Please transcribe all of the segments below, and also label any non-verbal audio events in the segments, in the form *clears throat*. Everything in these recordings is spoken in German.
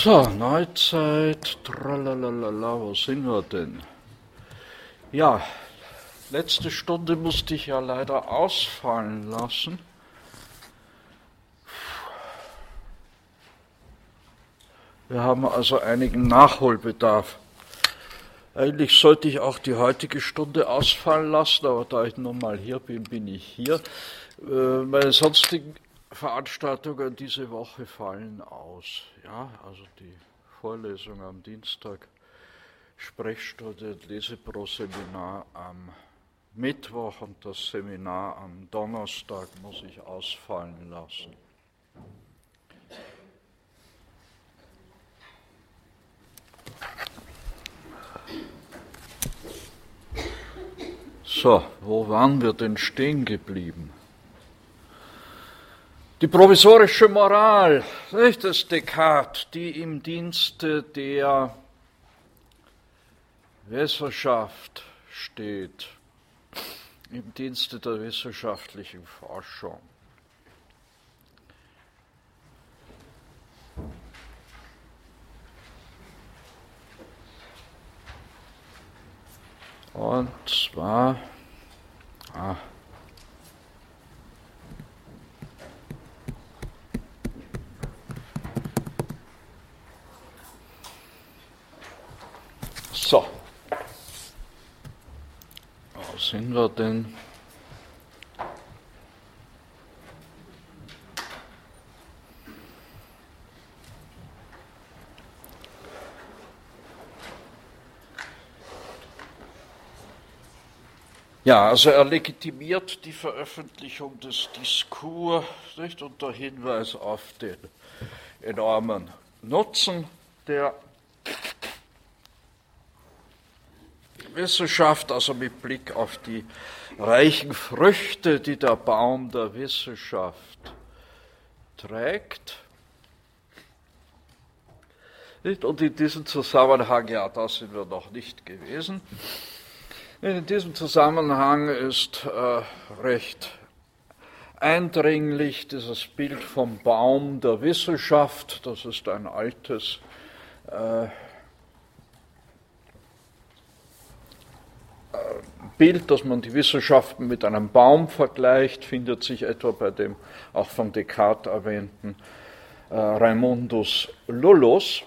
So, Neuzeit, tralalala, wo sind wir denn? Ja, letzte Stunde musste ich ja leider ausfallen lassen. Wir haben also einigen Nachholbedarf. Eigentlich sollte ich auch die heutige Stunde ausfallen lassen, aber da ich nun mal hier bin, bin ich hier. Äh, meine sonstigen Veranstaltungen diese Woche fallen aus. Ja, also die Vorlesung am Dienstag, Sprechstunde, Lesepro-Seminar am Mittwoch und das Seminar am Donnerstag muss ich ausfallen lassen. So, wo waren wir denn stehen geblieben? Die provisorische Moral, nicht das Descartes, die im Dienste der Wissenschaft steht, im Dienste der wissenschaftlichen Forschung. Und zwar, ah, So. Wo sind wir denn? Ja, also er legitimiert die Veröffentlichung des Diskurs nicht, unter Hinweis auf den enormen Nutzen, der Wissenschaft, also mit Blick auf die reichen Früchte, die der Baum der Wissenschaft trägt. Und in diesem Zusammenhang, ja, da sind wir noch nicht gewesen. In diesem Zusammenhang ist äh, recht eindringlich dieses Bild vom Baum der Wissenschaft. Das ist ein altes äh, Bild, dass man die Wissenschaften mit einem Baum vergleicht, findet sich etwa bei dem auch von Descartes erwähnten äh, Raimundus Lullus.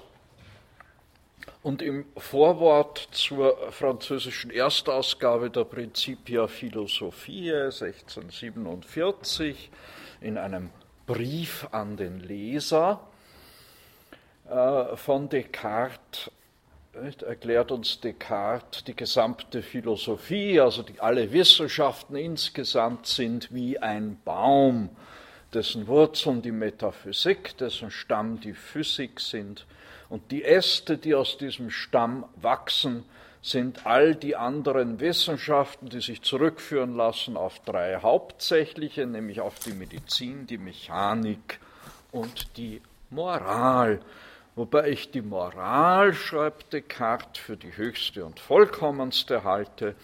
Und im Vorwort zur französischen Erstausgabe der Principia Philosophiae 1647 in einem Brief an den Leser äh, von Descartes erklärt uns Descartes, die gesamte Philosophie, also die, alle Wissenschaften insgesamt sind wie ein Baum, dessen Wurzeln die Metaphysik, dessen Stamm die Physik sind. Und die Äste, die aus diesem Stamm wachsen, sind all die anderen Wissenschaften, die sich zurückführen lassen auf drei hauptsächliche, nämlich auf die Medizin, die Mechanik und die Moral wobei ich die Moral, schreibt Descartes, für die höchste und vollkommenste halte,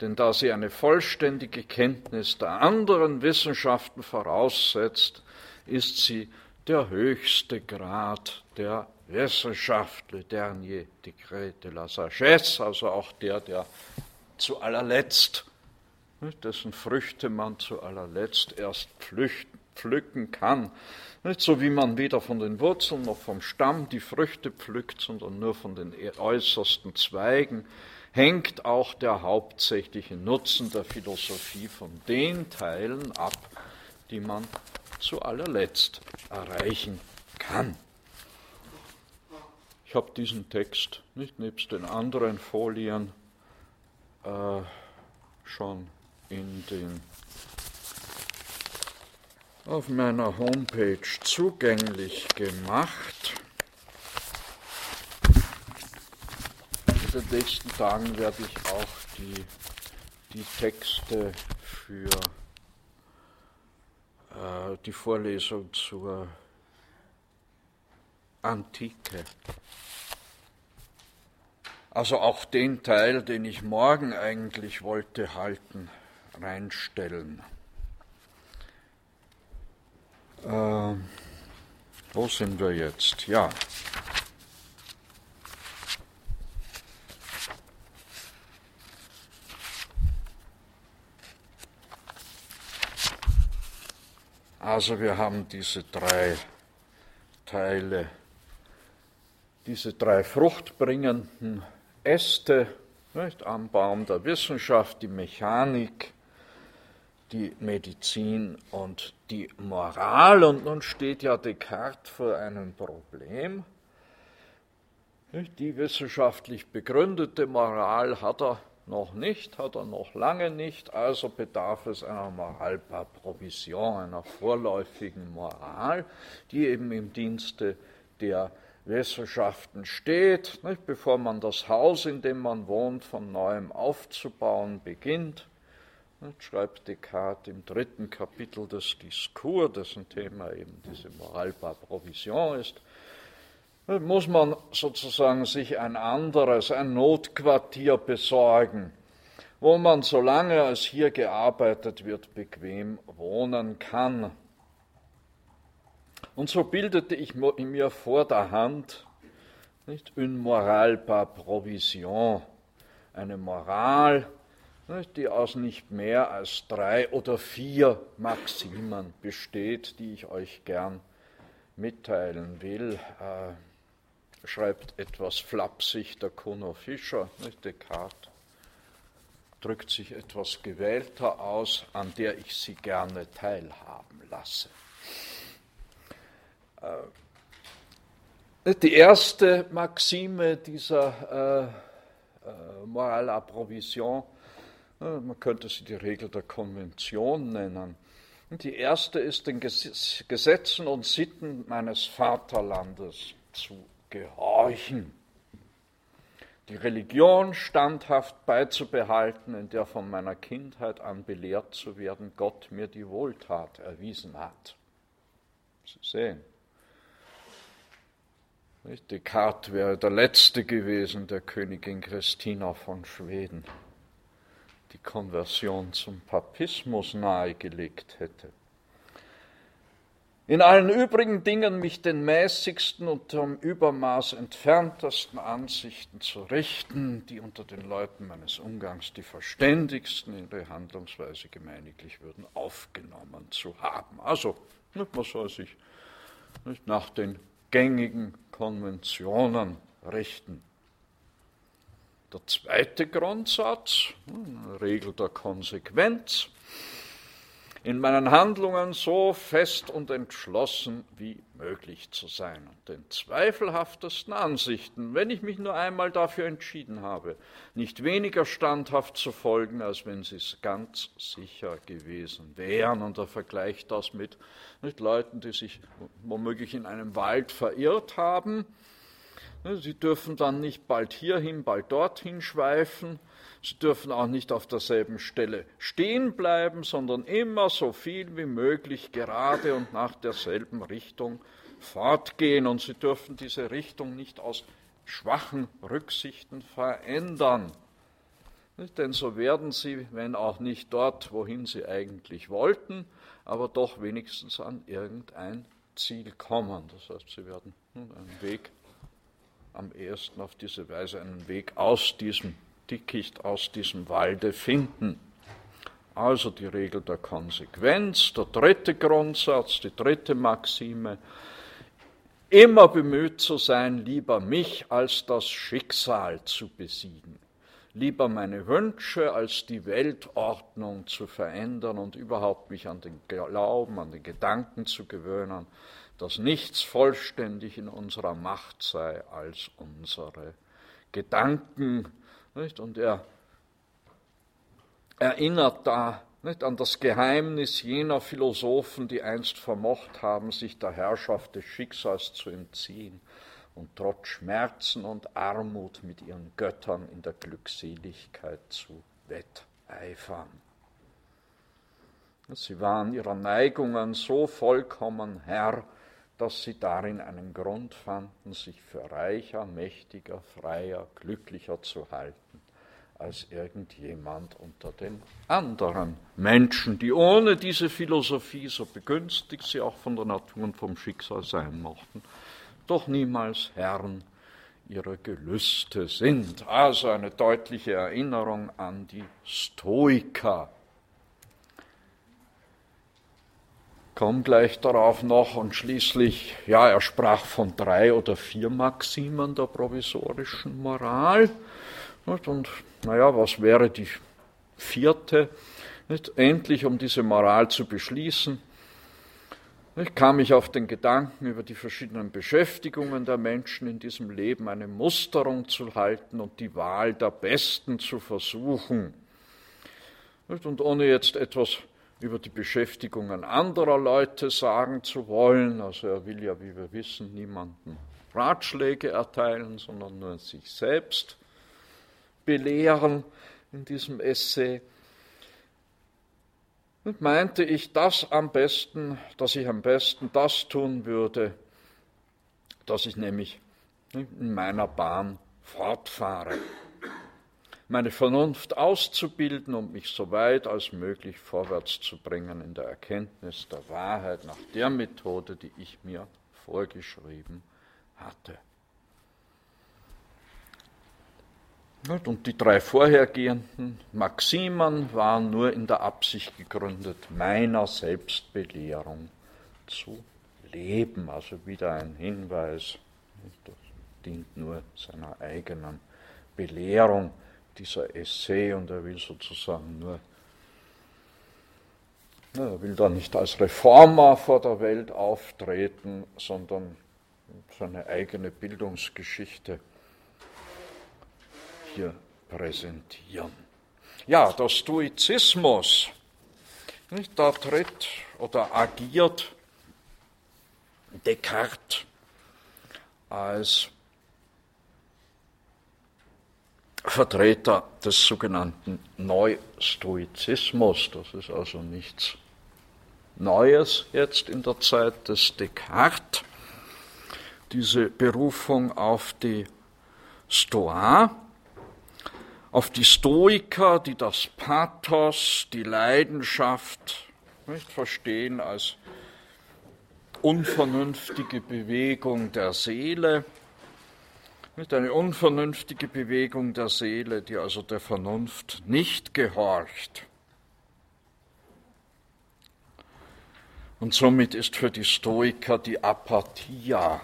denn da sie eine vollständige Kenntnis der anderen Wissenschaften voraussetzt, ist sie der höchste Grad der Wissenschaft, le dernier décret de la sagesse, also auch der, der zu allerletzt, dessen Früchte man zu allerletzt erst pflücken kann, nicht so wie man weder von den Wurzeln noch vom Stamm die Früchte pflückt, sondern nur von den äußersten Zweigen, hängt auch der hauptsächliche Nutzen der Philosophie von den Teilen ab, die man zu allerletzt erreichen kann. Ich habe diesen Text nicht nebst den anderen Folien äh, schon in den auf meiner Homepage zugänglich gemacht. In den nächsten Tagen werde ich auch die, die Texte für äh, die Vorlesung zur Antike, also auch den Teil, den ich morgen eigentlich wollte halten, reinstellen. Äh, wo sind wir jetzt? Ja. Also wir haben diese drei Teile, diese drei fruchtbringenden Äste nicht, am Baum der Wissenschaft, die Mechanik, die Medizin und die Moral. Und nun steht ja Descartes vor einem Problem. Die wissenschaftlich begründete Moral hat er noch nicht, hat er noch lange nicht, also bedarf es einer Moral par Provision, einer vorläufigen Moral, die eben im Dienste der Wissenschaften steht, nicht, bevor man das Haus, in dem man wohnt, von neuem aufzubauen beginnt. Schreibt Descartes im dritten Kapitel des Diskurs, dessen Thema eben diese Moral par Provision ist, muss man sozusagen sich ein anderes, ein Notquartier besorgen, wo man, solange als hier gearbeitet wird, bequem wohnen kann. Und so bildete ich mir vor der Hand nicht une morale par provision, eine Moral, die aus nicht mehr als drei oder vier Maximen besteht, die ich euch gern mitteilen will. Äh, schreibt etwas flapsig der Kuno Fischer, nicht Descartes, drückt sich etwas gewählter aus, an der ich Sie gerne teilhaben lasse. Äh, die erste Maxime dieser äh, äh, Moral à Provision, man könnte sie die Regel der Konvention nennen. Die erste ist den Gesetzen und Sitten meines Vaterlandes zu gehorchen. Die Religion standhaft beizubehalten, in der von meiner Kindheit an belehrt zu werden, Gott mir die Wohltat erwiesen hat. Sie sehen. Descartes wäre der Letzte gewesen, der Königin Christina von Schweden die Konversion zum Papismus nahegelegt hätte in allen übrigen Dingen mich den mäßigsten und vom Übermaß entferntesten Ansichten zu richten, die unter den Leuten meines Umgangs die verständigsten in der Handlungsweise gemeiniglich würden, aufgenommen zu haben. Also, man soll sich nicht nach den gängigen Konventionen richten. Der zweite Grundsatz, hm, Regel der Konsequenz, in meinen Handlungen so fest und entschlossen wie möglich zu sein und den zweifelhaftesten Ansichten, wenn ich mich nur einmal dafür entschieden habe, nicht weniger standhaft zu folgen, als wenn sie es ganz sicher gewesen wären. Und er vergleicht das mit, mit Leuten, die sich womöglich in einem Wald verirrt haben. Sie dürfen dann nicht bald hierhin, bald dorthin schweifen, Sie dürfen auch nicht auf derselben Stelle stehen bleiben, sondern immer so viel wie möglich gerade und nach derselben Richtung fortgehen. Und sie dürfen diese Richtung nicht aus schwachen Rücksichten verändern. Denn so werden sie, wenn auch nicht dort, wohin sie eigentlich wollten, aber doch wenigstens an irgendein Ziel kommen. Das heißt, sie werden einen Weg, am ehesten auf diese Weise einen Weg aus diesem Dickicht aus diesem Walde finden. Also die Regel der Konsequenz, der dritte Grundsatz, die dritte Maxime, immer bemüht zu sein, lieber mich als das Schicksal zu besiegen, lieber meine Wünsche als die Weltordnung zu verändern und überhaupt mich an den Glauben, an den Gedanken zu gewöhnen, dass nichts vollständig in unserer Macht sei als unsere Gedanken, nicht? Und er erinnert da nicht, an das Geheimnis jener Philosophen, die einst vermocht haben, sich der Herrschaft des Schicksals zu entziehen und trotz Schmerzen und Armut mit ihren Göttern in der Glückseligkeit zu wetteifern. Sie waren ihrer Neigungen so vollkommen Herr, dass sie darin einen Grund fanden, sich für reicher, mächtiger, freier, glücklicher zu halten als irgendjemand unter den anderen Menschen, die ohne diese Philosophie, so begünstigt sie auch von der Natur und vom Schicksal sein mochten, doch niemals Herren ihrer Gelüste sind. Also eine deutliche Erinnerung an die Stoiker, kam gleich darauf noch und schließlich, ja, er sprach von drei oder vier Maximen der provisorischen Moral. Und naja, was wäre die vierte? Endlich, um diese Moral zu beschließen, ich kam ich auf den Gedanken, über die verschiedenen Beschäftigungen der Menschen in diesem Leben eine Musterung zu halten und die Wahl der Besten zu versuchen. Und ohne jetzt etwas über die Beschäftigungen anderer Leute sagen zu wollen, also er will ja, wie wir wissen, niemanden Ratschläge erteilen, sondern nur sich selbst belehren in diesem Essay und meinte ich das am besten, dass ich am besten das tun würde, dass ich nämlich in meiner Bahn fortfahre. Meine Vernunft auszubilden und mich so weit als möglich vorwärts zu bringen in der Erkenntnis der Wahrheit nach der Methode, die ich mir vorgeschrieben hatte. Und die drei vorhergehenden Maximen waren nur in der Absicht gegründet, meiner Selbstbelehrung zu leben. Also wieder ein Hinweis, das dient nur seiner eigenen Belehrung, dieser Essay, und er will sozusagen nur, er will da nicht als Reformer vor der Welt auftreten, sondern seine eigene Bildungsgeschichte hier präsentieren. Ja, der Stoizismus, nicht, da tritt oder agiert Descartes als Vertreter des sogenannten Neustoizismus. Das ist also nichts Neues jetzt in der Zeit des Descartes. Diese Berufung auf die Stoa, auf die Stoiker, die das Pathos, die Leidenschaft nicht verstehen als unvernünftige Bewegung der Seele, nicht eine unvernünftige Bewegung der Seele, die also der Vernunft nicht gehorcht. Und somit ist für die Stoiker die Apathia,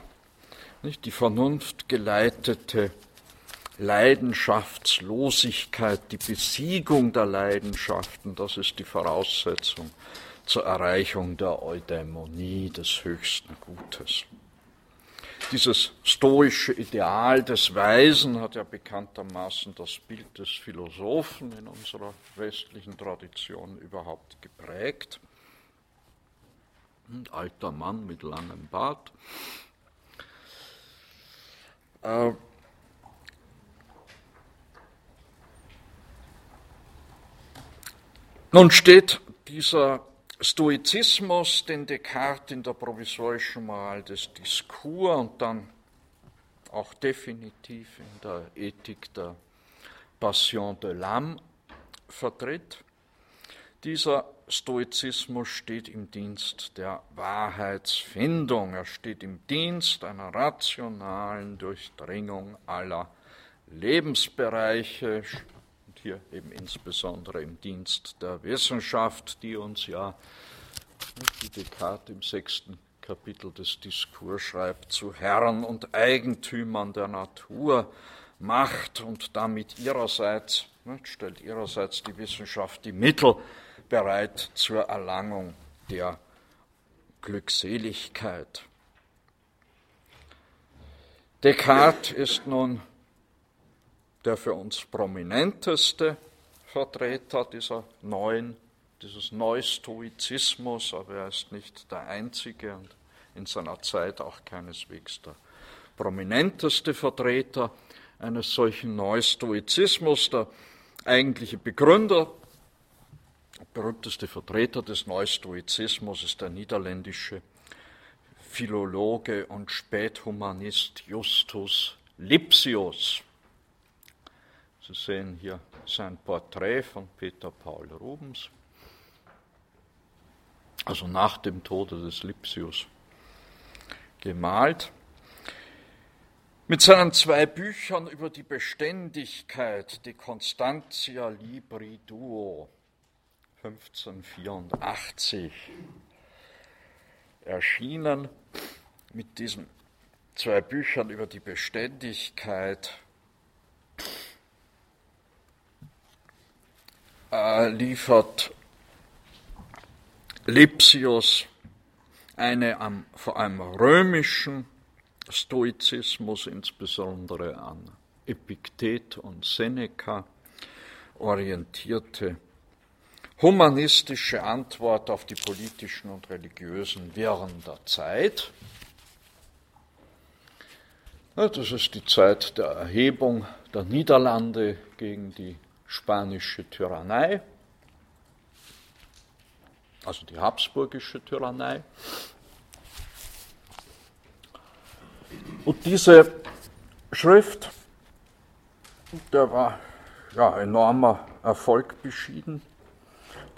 nicht die vernunftgeleitete Leidenschaftslosigkeit, die Besiegung der Leidenschaften, das ist die Voraussetzung zur Erreichung der Eudämonie des höchsten Gutes. Dieses stoische Ideal des Weisen hat ja bekanntermaßen das Bild des Philosophen in unserer westlichen Tradition überhaupt geprägt. Ein alter Mann mit langem Bart. Äh, Nun steht dieser Stoizismus, den Descartes in der provisorischen Moral des Diskurs und dann auch definitiv in der Ethik der Passion de l'âme vertritt. Dieser Stoizismus steht im Dienst der Wahrheitsfindung. Er steht im Dienst einer rationalen Durchdringung aller Lebensbereiche, hier eben insbesondere im Dienst der Wissenschaft, die uns ja, wie Descartes im sechsten Kapitel des Diskurs schreibt, zu Herren und Eigentümern der Natur macht und damit ihrerseits, stellt ihrerseits die Wissenschaft die Mittel bereit zur Erlangung der Glückseligkeit. Descartes ist nun der für uns prominenteste Vertreter dieser neuen, dieses Neustoizismus, aber er ist nicht der einzige und in seiner Zeit auch keineswegs der prominenteste Vertreter eines solchen Neustoizismus, der eigentliche Begründer, der berühmteste Vertreter des Neustoizismus ist der niederländische Philologe und Späthumanist Justus Lipsius. Sie sehen hier sein Porträt von Peter Paul Rubens, also nach dem Tode des Lipsius gemalt. Mit seinen zwei Büchern über die Beständigkeit, die Constantia Libri Duo, 1584, erschienen mit diesen zwei Büchern über die Beständigkeit äh, liefert Lipsius eine am, vor allem römischen Stoizismus, insbesondere an Epiktet und Seneca, orientierte humanistische Antwort auf die politischen und religiösen Wirren der Zeit. Das ist die Zeit der Erhebung der Niederlande gegen die spanische Tyrannei also die habsburgische Tyrannei. Und diese Schrift, der war ja, enormer Erfolg beschieden.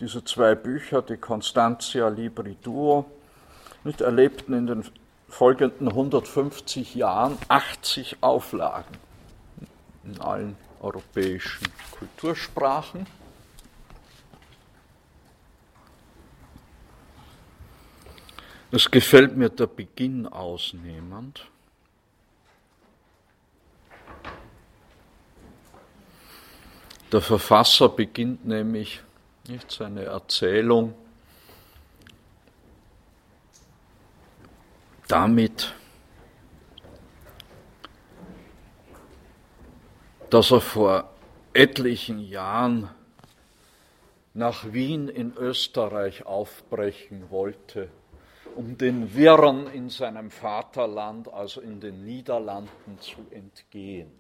Diese zwei Bücher, die Constantia Libri Duo, nicht, erlebten in den folgenden 150 Jahren 80 Auflagen in allen europäischen Kultursprachen. Es gefällt mir der Beginn ausnehmend. Der Verfasser beginnt nämlich nicht seine Erzählung damit, dass er vor etlichen Jahren nach Wien in Österreich aufbrechen wollte um den Wirren in seinem Vaterland, also in den Niederlanden, zu entgehen.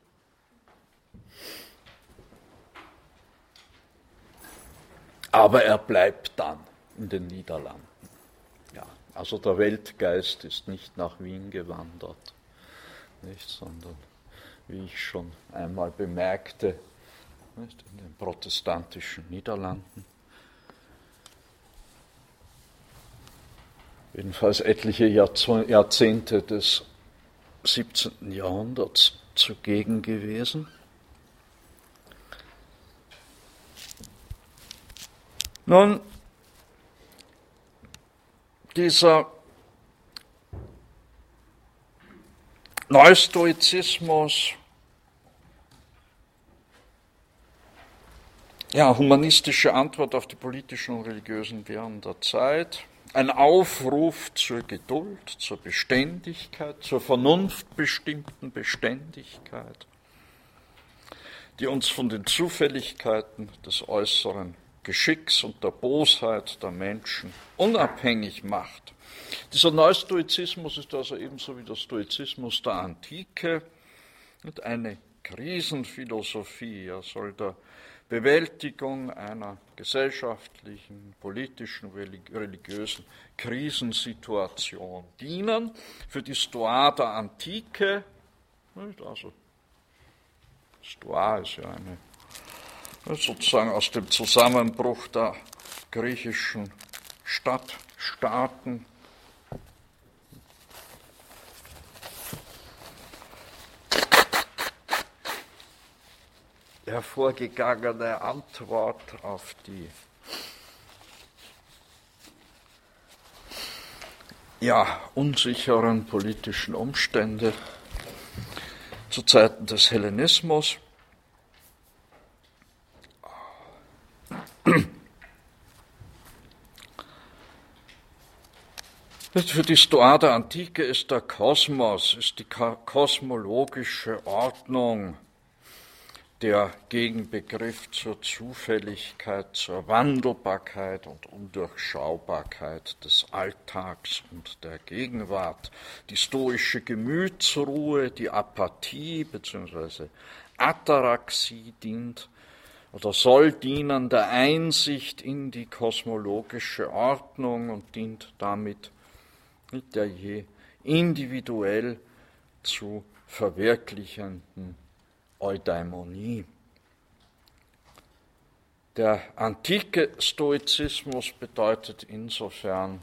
Aber er bleibt dann in den Niederlanden. Ja, also der Weltgeist ist nicht nach Wien gewandert, nicht, sondern, wie ich schon einmal bemerkte, in den protestantischen Niederlanden. jedenfalls etliche Jahrzehnte des 17. Jahrhunderts zugegen gewesen. Nun, dieser Neustoizismus, ja, humanistische Antwort auf die politischen und religiösen Wirren der Zeit, ein Aufruf zur Geduld, zur Beständigkeit, zur vernunftbestimmten Beständigkeit, die uns von den Zufälligkeiten des äußeren Geschicks und der Bosheit der Menschen unabhängig macht. Dieser Neustoizismus ist also ebenso wie der Stoizismus der Antike eine Krisenphilosophie. Er soll der Bewältigung einer gesellschaftlichen, politischen, religiösen Krisensituation dienen. Für die Stoa der Antike, also Stoa ist ja eine sozusagen aus dem Zusammenbruch der griechischen Stadtstaaten hervorgegangene Antwort auf die ja, unsicheren politischen Umstände zu Zeiten des Hellenismus. Für die Stoa der Antike ist der Kosmos, ist die kosmologische Ordnung der Gegenbegriff zur Zufälligkeit, zur Wandelbarkeit und Undurchschaubarkeit des Alltags und der Gegenwart. Die stoische Gemütsruhe, die Apathie bzw. Ataraxie dient oder soll dienen der Einsicht in die kosmologische Ordnung und dient damit der je individuell zu verwirklichenden Eudaimonie. Der antike Stoizismus bedeutet insofern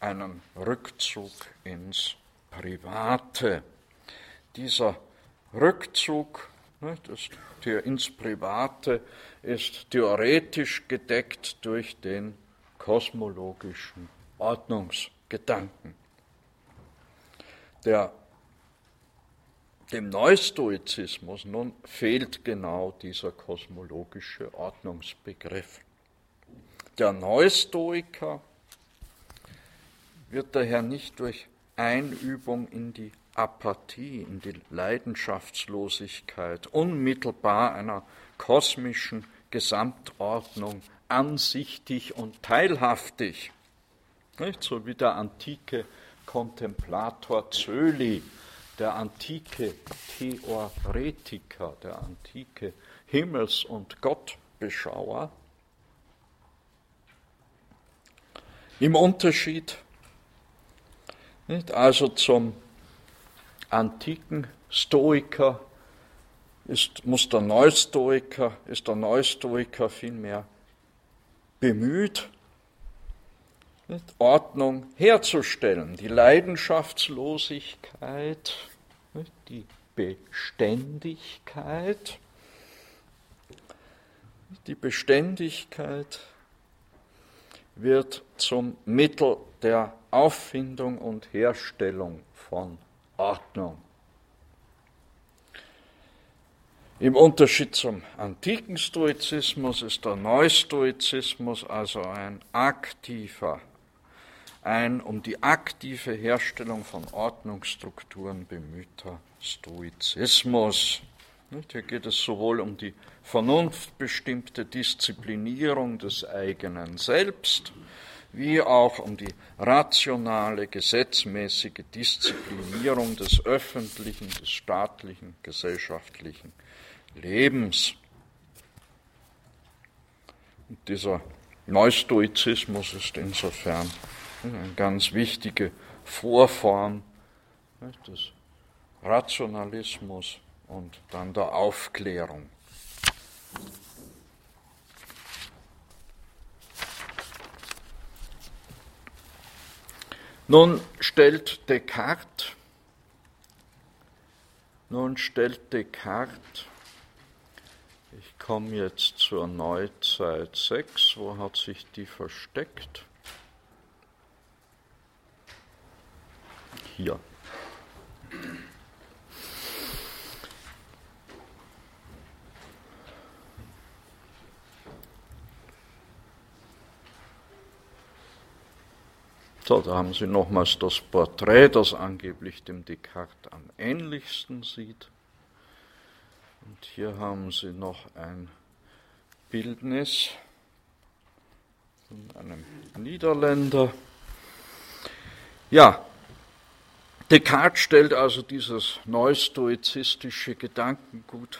einen Rückzug ins Private. Dieser Rückzug ist, ins Private ist theoretisch gedeckt durch den kosmologischen Ordnungsbegriff. Gedanken. Der, dem Neustoizismus nun fehlt genau dieser kosmologische Ordnungsbegriff. Der Neustoiker wird daher nicht durch Einübung in die Apathie, in die Leidenschaftslosigkeit unmittelbar einer kosmischen Gesamtordnung ansichtig und teilhaftig, nicht? so wie der antike Kontemplator Zöli, der antike Theoretiker, der antike Himmels- und Gottbeschauer, im Unterschied nicht? also zum antiken Stoiker ist, muss der Neustoiker, ist der Neustoiker vielmehr bemüht, Ordnung herzustellen, die Leidenschaftslosigkeit, die Beständigkeit, die Beständigkeit wird zum Mittel der Auffindung und Herstellung von Ordnung. Im Unterschied zum antiken Stoizismus ist der Neustoizismus also ein aktiver, ein um die aktive Herstellung von Ordnungsstrukturen bemühter Stoizismus. Hier geht es sowohl um die vernunftbestimmte Disziplinierung des eigenen Selbst, wie auch um die rationale, gesetzmäßige Disziplinierung des öffentlichen, des staatlichen, gesellschaftlichen Lebens. Und dieser Neustoizismus ist insofern eine ganz wichtige Vorform des Rationalismus und dann der Aufklärung. Nun stellt Descartes, nun stellt Descartes, ich komme jetzt zur Neuzeit 6, wo hat sich die versteckt? Hier. So, da haben Sie nochmals das Porträt, das angeblich dem Descartes am ähnlichsten sieht. Und hier haben Sie noch ein Bildnis von einem Niederländer. Ja, Descartes stellt also dieses neustoizistische Gedankengut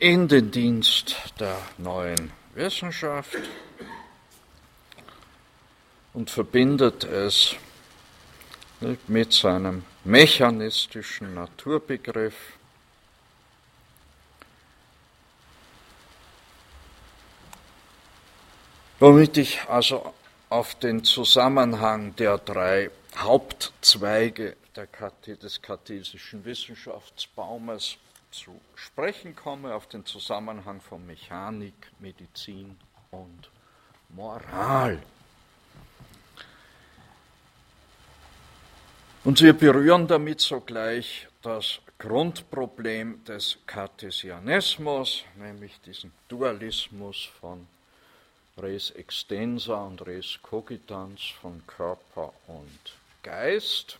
in den Dienst der neuen Wissenschaft und verbindet es mit seinem mechanistischen Naturbegriff. Womit ich also auf den Zusammenhang der drei Hauptzweige des kartesischen Wissenschaftsbaumes zu sprechen komme, auf den Zusammenhang von Mechanik, Medizin und Moral. Und wir berühren damit sogleich das Grundproblem des Cartesianismus, nämlich diesen Dualismus von Res extensa und Res cogitans, von Körper und Geist.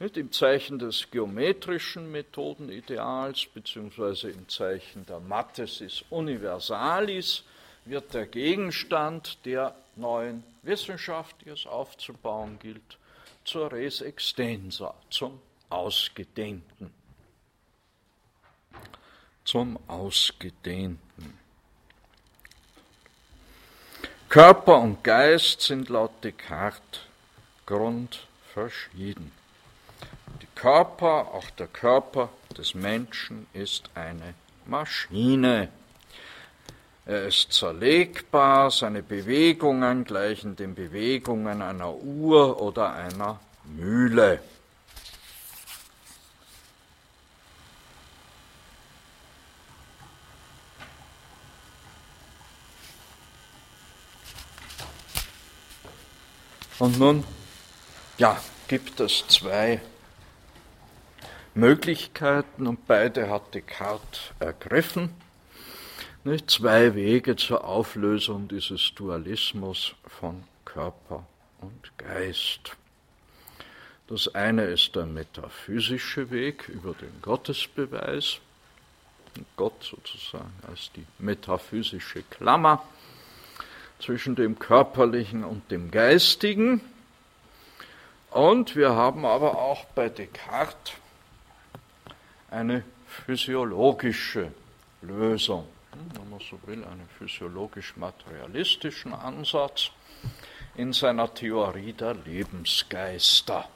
Nicht im Zeichen des geometrischen Methodenideals beziehungsweise im Zeichen der Mathesis Universalis wird der Gegenstand der neuen Wissenschaft, die es aufzubauen gilt, zur Res extensa, zum Ausgedehnten. Zum Ausgedehnten. Körper und Geist sind laut Descartes grundverschieden. Der Körper, auch der Körper des Menschen ist eine Maschine. Er ist zerlegbar, seine Bewegungen gleichen den Bewegungen einer Uhr oder einer Mühle. Und nun, ja, gibt es zwei Möglichkeiten und beide hat Descartes ergriffen. Nicht? Zwei Wege zur Auflösung dieses Dualismus von Körper und Geist. Das eine ist der metaphysische Weg über den Gottesbeweis, Gott sozusagen als die metaphysische Klammer zwischen dem Körperlichen und dem Geistigen. Und wir haben aber auch bei Descartes eine physiologische Lösung, wenn man so will, einen physiologisch-materialistischen Ansatz in seiner Theorie der Lebensgeister.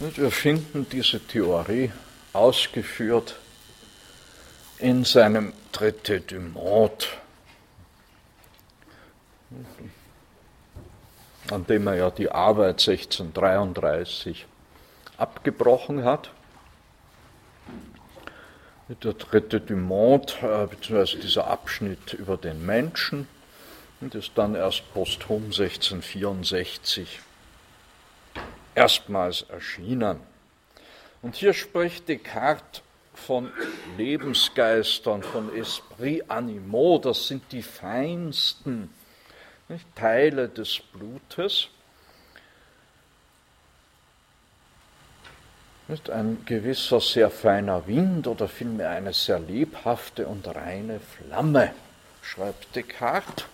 Und wir finden diese Theorie ausgeführt in seinem Traité du Monde, an dem er ja die Arbeit 1633 abgebrochen hat. Der Traité du Monde, äh, beziehungsweise dieser Abschnitt über den Menschen, und ist dann erst posthum 1664 erstmals erschienen. Und hier spricht Descartes von Lebensgeistern, von Esprit Animaux, das sind die feinsten nicht, Teile des Blutes. Nicht ein gewisser sehr feiner Wind oder vielmehr eine sehr lebhafte und reine Flamme, schreibt Descartes.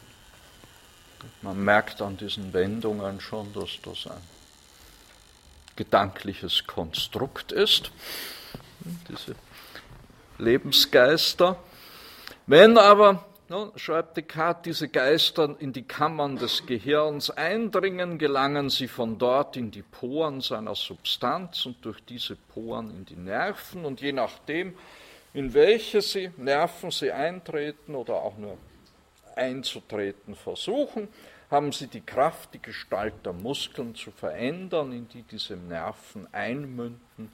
Man merkt an diesen Wendungen schon, dass das ein gedankliches Konstrukt ist, diese Lebensgeister. Wenn aber, nun, schreibt Descartes, diese Geister in die Kammern des Gehirns eindringen, gelangen sie von dort in die Poren seiner Substanz und durch diese Poren in die Nerven und je nachdem, in welche sie Nerven sie eintreten oder auch nur einzutreten versuchen, haben sie die Kraft, die Gestalt der Muskeln zu verändern, in die diese Nerven einmünden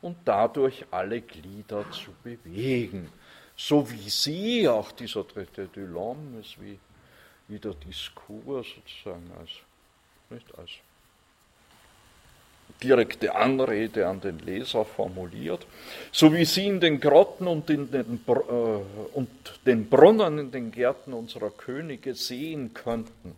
und dadurch alle Glieder zu bewegen. So wie sie, auch dieser Traité du ist wie, wie der Diskurs sozusagen als, nicht als direkte Anrede an den Leser formuliert, so wie sie in den Grotten und, in den, äh, und den Brunnen in den Gärten unserer Könige sehen könnten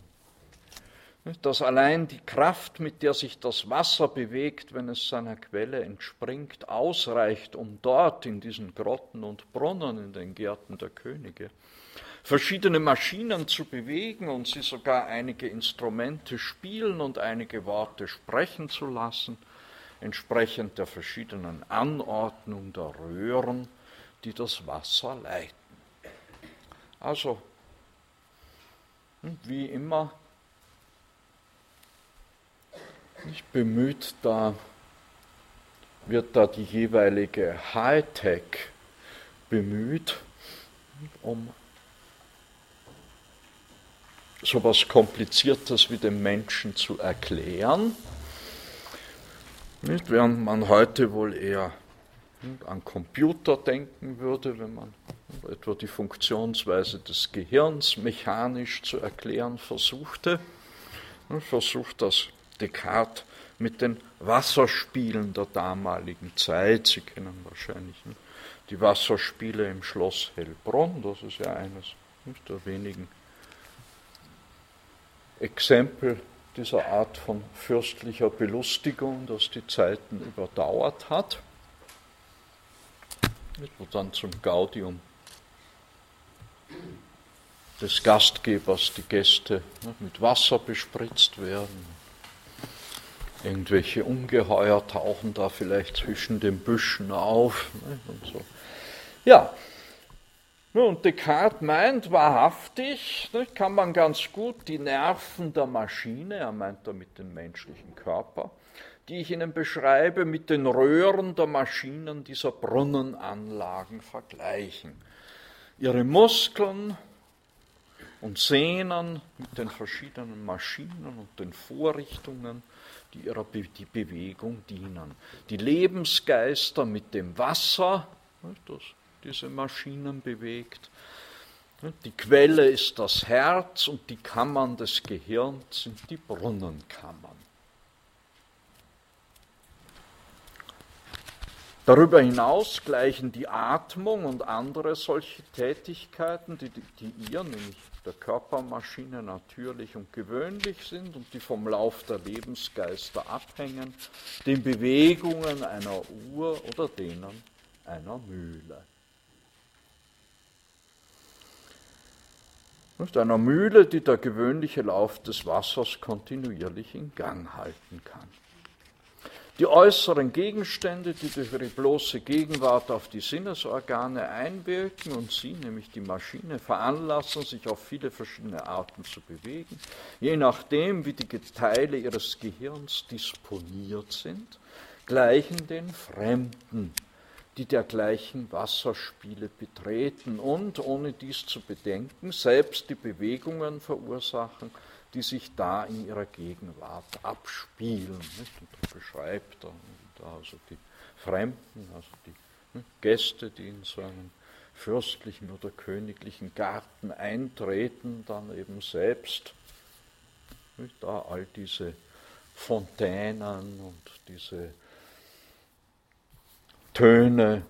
dass allein die Kraft, mit der sich das Wasser bewegt, wenn es seiner Quelle entspringt, ausreicht, um dort in diesen Grotten und Brunnen in den Gärten der Könige verschiedene Maschinen zu bewegen und sie sogar einige Instrumente spielen und einige Worte sprechen zu lassen, entsprechend der verschiedenen Anordnung der Röhren, die das Wasser leiten. Also, wie immer, nicht bemüht, da wird da die jeweilige Hightech bemüht, um so etwas Kompliziertes wie dem Menschen zu erklären. Nicht? Während man heute wohl eher an Computer denken würde, wenn man etwa die Funktionsweise des Gehirns mechanisch zu erklären versuchte, versucht das Descartes mit den Wasserspielen der damaligen Zeit. Sie kennen wahrscheinlich ne? die Wasserspiele im Schloss Hellbronn, das ist ja eines der wenigen Exempel dieser Art von fürstlicher Belustigung, das die Zeiten überdauert hat, wo dann zum Gaudium des Gastgebers die Gäste ne, mit Wasser bespritzt werden Irgendwelche Ungeheuer tauchen da vielleicht zwischen den Büschen auf. Ne, und so. Ja, und Descartes meint wahrhaftig, ne, kann man ganz gut die Nerven der Maschine, er meint damit den menschlichen Körper, die ich Ihnen beschreibe, mit den Röhren der Maschinen dieser Brunnenanlagen vergleichen. Ihre Muskeln und Sehnen mit den verschiedenen Maschinen und den Vorrichtungen die ihrer Be die Bewegung dienen. Die Lebensgeister mit dem Wasser, das diese Maschinen bewegt, Die Quelle ist das Herz und die Kammern des Gehirns sind die Brunnenkammern. Darüber hinaus gleichen die Atmung und andere solche Tätigkeiten, die, die ihr, nämlich der Körpermaschine, natürlich und gewöhnlich sind und die vom Lauf der Lebensgeister abhängen, den Bewegungen einer Uhr oder denen einer Mühle. Nicht einer Mühle, die der gewöhnliche Lauf des Wassers kontinuierlich in Gang halten kann. Die äußeren Gegenstände, die durch ihre bloße Gegenwart auf die Sinnesorgane einwirken und sie, nämlich die Maschine, veranlassen, sich auf viele verschiedene Arten zu bewegen, je nachdem, wie die Teile ihres Gehirns disponiert sind, gleichen den Fremden, die dergleichen Wasserspiele betreten und, ohne dies zu bedenken, selbst die Bewegungen verursachen, die sich da in ihrer Gegenwart abspielen. Nicht? Und da beschreibt er da also die Fremden, also die ne, Gäste, die in so einen fürstlichen oder königlichen Garten eintreten, dann eben selbst nicht? da all diese Fontänen und diese Töne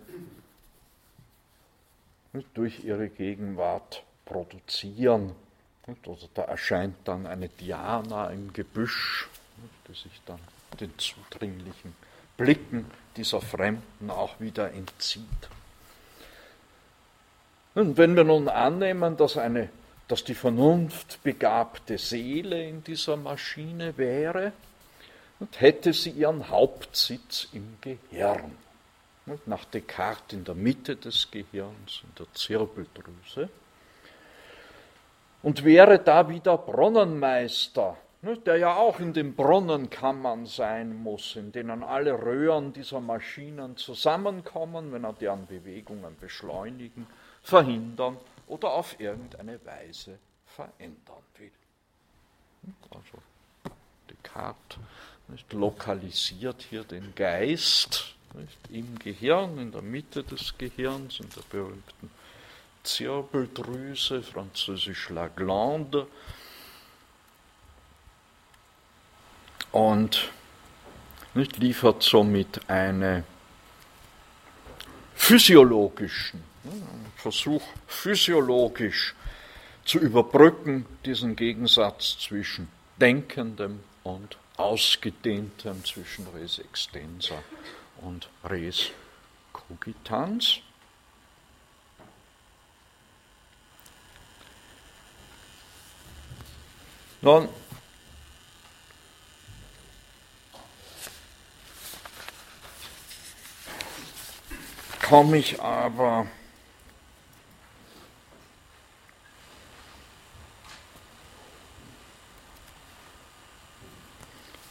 nicht? durch ihre Gegenwart produzieren. Oder da erscheint dann eine Diana im Gebüsch, die sich dann den zudringlichen Blicken dieser Fremden auch wieder entzieht. Und wenn wir nun annehmen, dass, eine, dass die vernunftbegabte Seele in dieser Maschine wäre, hätte sie ihren Hauptsitz im Gehirn. Nach Descartes in der Mitte des Gehirns, in der Zirbeldrüse und wäre da wieder Brunnenmeister, ne, der ja auch in den Brunnenkammern sein muss, in denen alle Röhren dieser Maschinen zusammenkommen, wenn er deren Bewegungen beschleunigen, verhindern oder auf irgendeine Weise verändern will. Also Descartes nicht, lokalisiert hier den Geist nicht, im Gehirn, in der Mitte des Gehirns, in der berühmten Zirbeldrüse, französisch La Glande. Und nicht, liefert somit einen physiologischen einen Versuch, physiologisch zu überbrücken, diesen Gegensatz zwischen Denkendem und Ausgedehntem, zwischen Res extensa und Res cogitans. Nun, komme ich aber.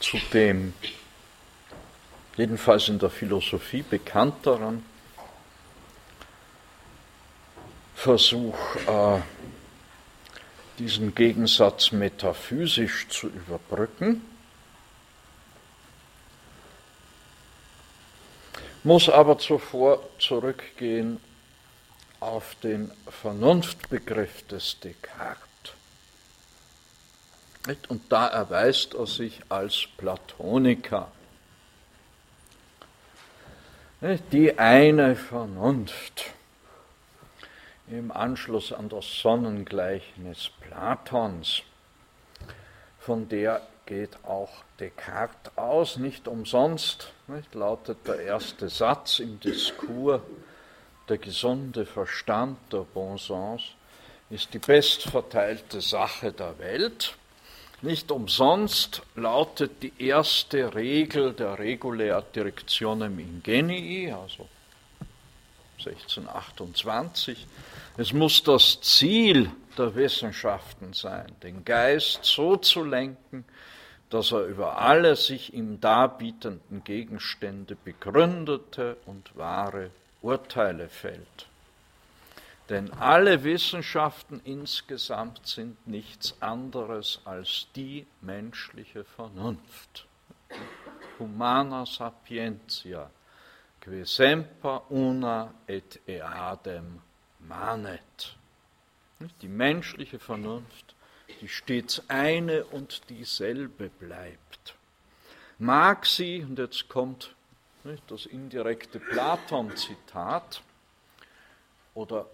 Zu dem jedenfalls in der Philosophie bekannteren Versuch, äh, diesen Gegensatz metaphysisch zu überbrücken, muss aber zuvor zurückgehen auf den Vernunftbegriff des Descartes. Und da erweist er sich als Platoniker. Die eine Vernunft im Anschluss an das Sonnengleichnis Platons. Von der geht auch Descartes aus, nicht umsonst, nicht, lautet der erste Satz im Diskurs, der gesunde Verstand, der Bon Sens, ist die bestverteilte Sache der Welt. Nicht umsonst lautet die erste Regel der Regulär Directionem Ingenii, also 1628, es muss das Ziel der Wissenschaften sein, den Geist so zu lenken, dass er über alle sich ihm darbietenden Gegenstände begründete und wahre Urteile fällt. Denn alle Wissenschaften insgesamt sind nichts anderes als die menschliche Vernunft. Humana sapientia, que semper una et eadem manet. Die menschliche Vernunft, die stets eine und dieselbe bleibt. Mag sie, und jetzt kommt das indirekte Platon-Zitat oder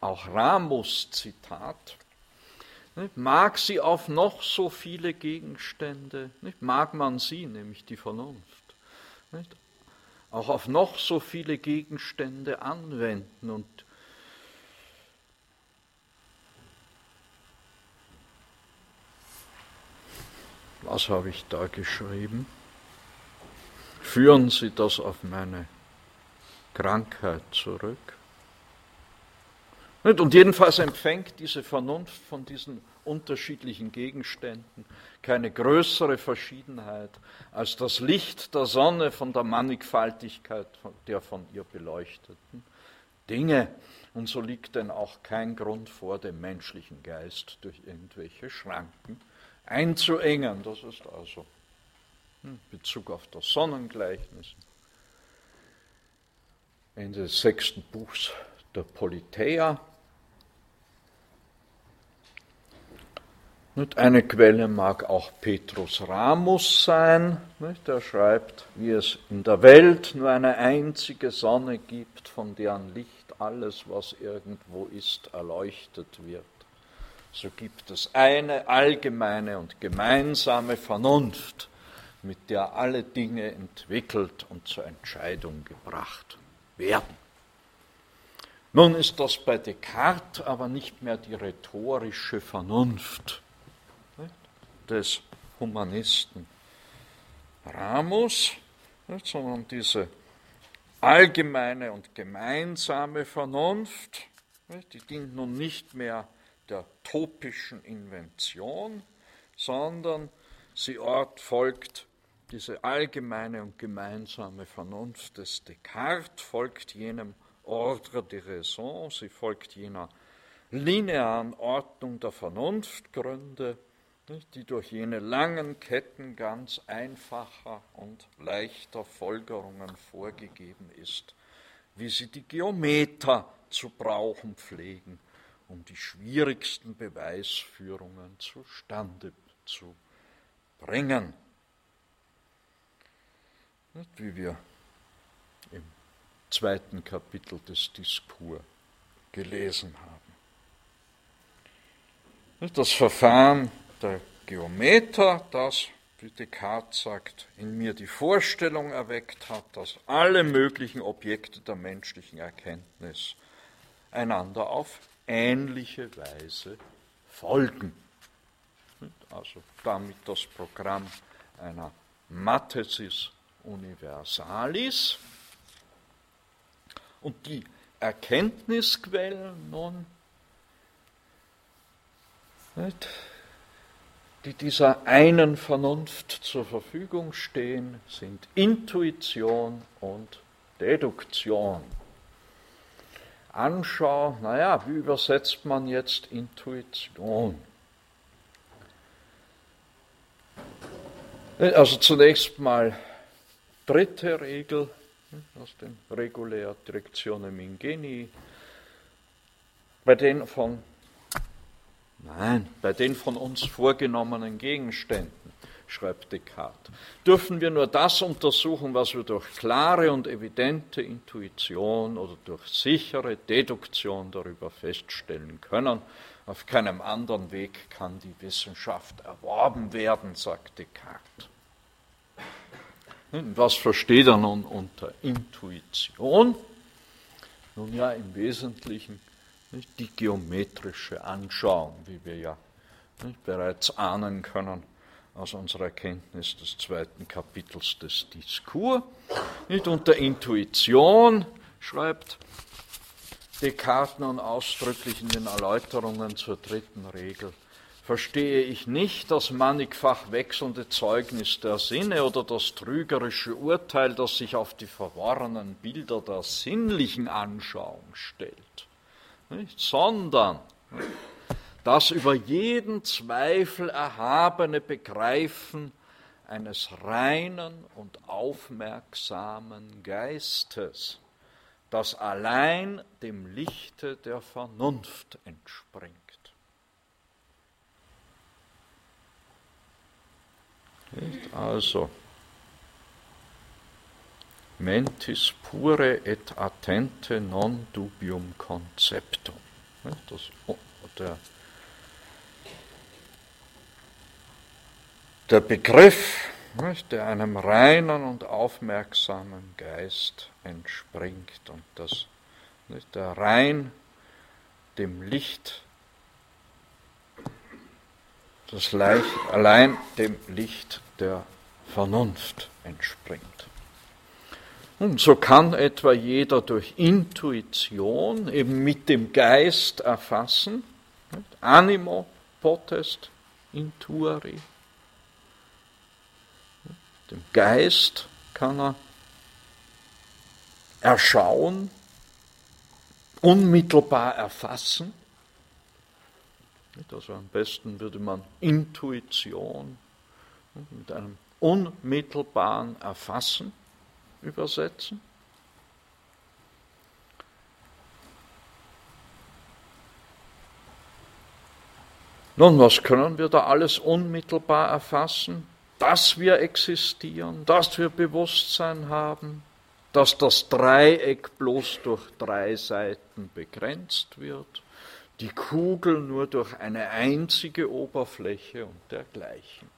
auch Ramos-Zitat, mag sie auf noch so viele Gegenstände, mag man sie, nämlich die Vernunft, auch auf noch so viele Gegenstände anwenden und was habe ich da geschrieben? Führen Sie das auf meine Krankheit zurück? Und jedenfalls empfängt diese Vernunft von diesen unterschiedlichen Gegenständen keine größere Verschiedenheit als das Licht der Sonne von der Mannigfaltigkeit der von ihr beleuchteten Dinge. Und so liegt denn auch kein Grund vor, dem menschlichen Geist durch irgendwelche Schranken einzuengen. Das ist also in Bezug auf das Sonnengleichnis. Ende des sechsten Buchs der Politeia. Eine Quelle mag auch Petrus Ramus sein, der schreibt, wie es in der Welt nur eine einzige Sonne gibt, von deren Licht alles, was irgendwo ist, erleuchtet wird. So gibt es eine allgemeine und gemeinsame Vernunft, mit der alle Dinge entwickelt und zur Entscheidung gebracht werden. Nun ist das bei Descartes aber nicht mehr die rhetorische Vernunft des Humanisten Ramus, sondern diese allgemeine und gemeinsame Vernunft, die dient nun nicht mehr der topischen Invention, sondern sie folgt diese allgemeine und gemeinsame Vernunft des Descartes, folgt jenem Ordre de Raison, sie folgt jener linearen Ordnung der Vernunftgründe, die durch jene langen Ketten ganz einfacher und leichter Folgerungen vorgegeben ist, wie sie die Geometer zu brauchen pflegen, um die schwierigsten Beweisführungen zustande zu bringen. Wie wir im zweiten Kapitel des Diskurs gelesen haben. Das Verfahren der Geometer, das, wie Descartes sagt, in mir die Vorstellung erweckt hat, dass alle möglichen Objekte der menschlichen Erkenntnis einander auf ähnliche Weise folgen. Also damit das Programm einer Mathesis Universalis. Und die Erkenntnisquellen nun, die dieser einen Vernunft zur Verfügung stehen, sind Intuition und Deduktion. Anschau, naja, wie übersetzt man jetzt Intuition? Also zunächst mal dritte Regel aus den Regulär Directionem Ingeni, bei den von Nein, bei den von uns vorgenommenen Gegenständen, schreibt Descartes, dürfen wir nur das untersuchen, was wir durch klare und evidente Intuition oder durch sichere Deduktion darüber feststellen können. Auf keinem anderen Weg kann die Wissenschaft erworben werden, sagt Descartes. Was versteht er nun unter Intuition? Nun ja, im Wesentlichen die geometrische Anschauung, wie wir ja bereits ahnen können aus unserer Kenntnis des zweiten Kapitels des Diskurs. Nicht unter Intuition schreibt Descartes nun ausdrücklich in den Erläuterungen zur dritten Regel verstehe ich nicht das mannigfach wechselnde Zeugnis der Sinne oder das trügerische Urteil, das sich auf die verworrenen Bilder der sinnlichen Anschauung stellt nicht? sondern das über jeden Zweifel erhabene Begreifen eines reinen und aufmerksamen Geistes, das allein dem Lichte der Vernunft entspringt. Also, mentis pure et attente non dubium conceptum. Das, der, der Begriff, der einem reinen und aufmerksamen Geist entspringt und das der rein dem Licht, das Leicht, allein dem Licht der Vernunft entspringt. Und so kann etwa jeder durch Intuition eben mit dem Geist erfassen, animo potest intuari, dem Geist kann er erschauen, unmittelbar erfassen. Also am besten würde man Intuition mit einem unmittelbaren Erfassen übersetzen. Nun, was können wir da alles unmittelbar erfassen? Dass wir existieren, dass wir Bewusstsein haben, dass das Dreieck bloß durch drei Seiten begrenzt wird, die Kugel nur durch eine einzige Oberfläche und dergleichen.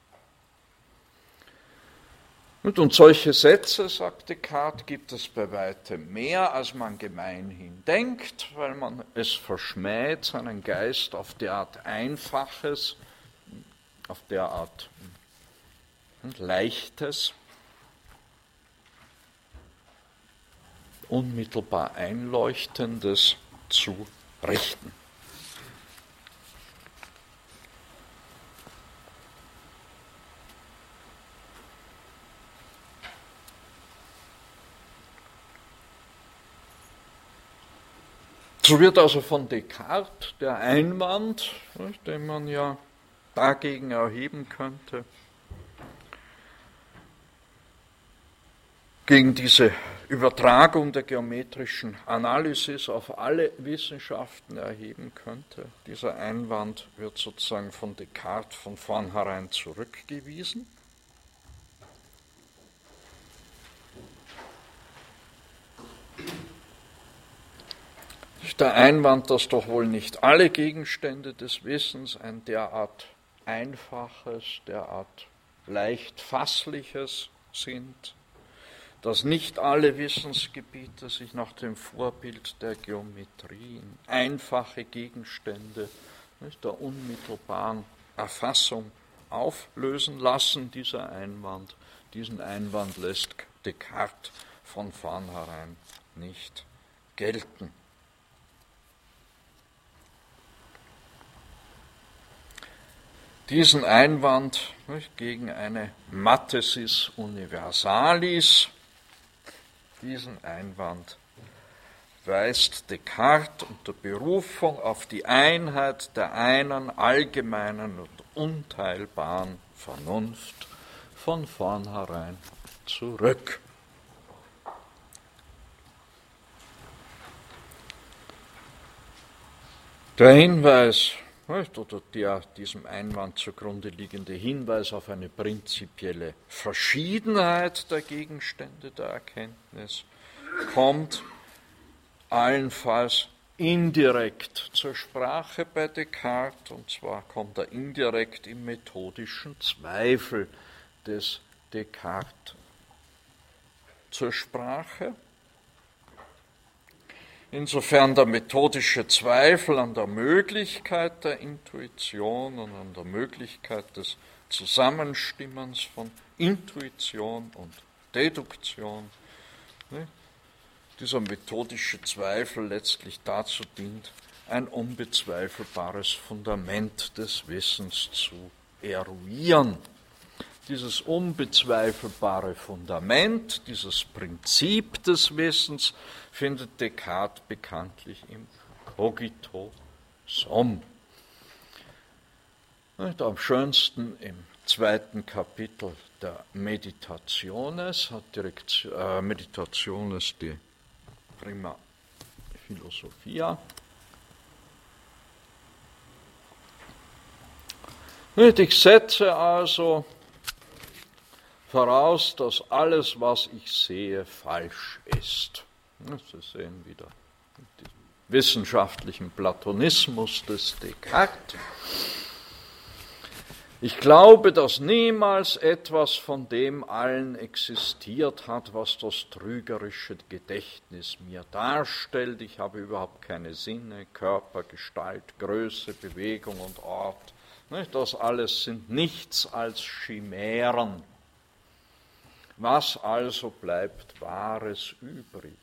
Und solche Sätze, sagte Descartes, gibt es bei weitem mehr, als man gemeinhin denkt, weil man es verschmäht, seinen Geist auf derart Einfaches, auf derart Leichtes, unmittelbar Einleuchtendes zu richten. So wird also von Descartes der Einwand, den man ja dagegen erheben könnte, gegen diese Übertragung der geometrischen Analysis auf alle Wissenschaften erheben könnte. Dieser Einwand wird sozusagen von Descartes von vornherein zurückgewiesen. Der Einwand, dass doch wohl nicht alle Gegenstände des Wissens ein derart einfaches, derart leicht fassliches sind, dass nicht alle Wissensgebiete sich nach dem Vorbild der Geometrie in einfache Gegenstände nicht, der unmittelbaren Erfassung auflösen lassen, dieser Einwand. Diesen Einwand lässt Descartes von vornherein nicht gelten. Diesen Einwand nicht, gegen eine Mathesis Universalis, diesen Einwand weist Descartes unter Berufung auf die Einheit der einen allgemeinen und unteilbaren Vernunft von vornherein zurück. Der Hinweis oder der diesem Einwand zugrunde liegende Hinweis auf eine prinzipielle Verschiedenheit der Gegenstände der Erkenntnis kommt allenfalls indirekt zur Sprache bei Descartes, und zwar kommt er indirekt im methodischen Zweifel des Descartes zur Sprache. Insofern der methodische Zweifel an der Möglichkeit der Intuition und an der Möglichkeit des Zusammenstimmens von Intuition und Deduktion, ne, dieser methodische Zweifel letztlich dazu dient, ein unbezweifelbares Fundament des Wissens zu eruieren dieses unbezweifelbare Fundament, dieses Prinzip des Wissens findet Descartes bekanntlich im Cogito sum. am schönsten im zweiten Kapitel der Meditationes hat Direkt, äh, Meditationes die prima philosophia. Ich setze also voraus, dass alles, was ich sehe, falsch ist. Sie sehen wieder den wissenschaftlichen Platonismus des Descartes. Ich glaube, dass niemals etwas von dem allen existiert hat, was das trügerische Gedächtnis mir darstellt. Ich habe überhaupt keine Sinne, Körper, Gestalt, Größe, Bewegung und Ort. Das alles sind nichts als Chimären. Was also bleibt Wahres übrig?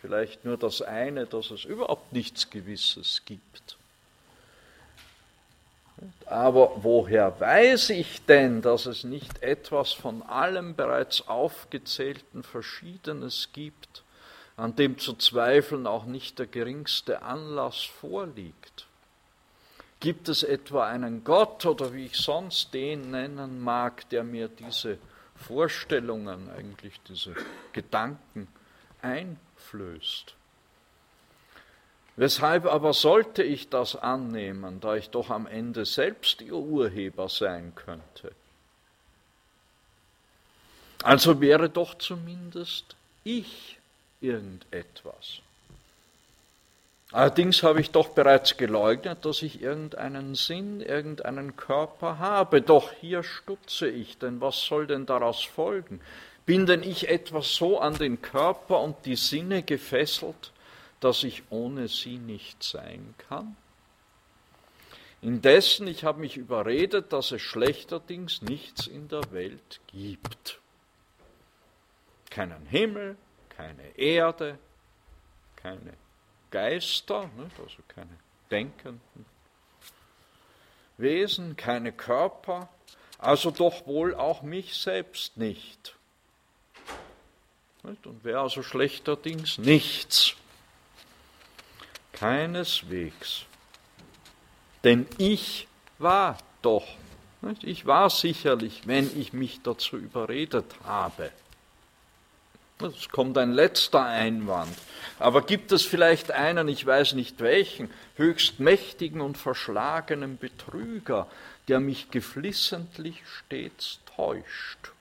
Vielleicht nur das eine, dass es überhaupt nichts Gewisses gibt. Aber woher weiß ich denn, dass es nicht etwas von allem bereits aufgezählten Verschiedenes gibt, an dem zu zweifeln auch nicht der geringste Anlass vorliegt? Gibt es etwa einen Gott oder wie ich sonst den nennen mag, der mir diese Vorstellungen, eigentlich diese Gedanken einflößt? Weshalb aber sollte ich das annehmen, da ich doch am Ende selbst ihr Urheber sein könnte? Also wäre doch zumindest ich irgendetwas. Allerdings habe ich doch bereits geleugnet, dass ich irgendeinen Sinn, irgendeinen Körper habe. Doch hier stutze ich, denn was soll denn daraus folgen? Bin denn ich etwas so an den Körper und die Sinne gefesselt, dass ich ohne sie nicht sein kann? Indessen, ich habe mich überredet, dass es schlechterdings nichts in der Welt gibt. Keinen Himmel, keine Erde, keine Geister, also keine denkenden Wesen, keine Körper, also doch wohl auch mich selbst nicht. Und wäre also schlechterdings nichts. Keineswegs. Denn ich war doch, ich war sicherlich, wenn ich mich dazu überredet habe. Es kommt ein letzter Einwand. Aber gibt es vielleicht einen, ich weiß nicht welchen, höchst mächtigen und verschlagenen Betrüger, der mich geflissentlich stets täuscht?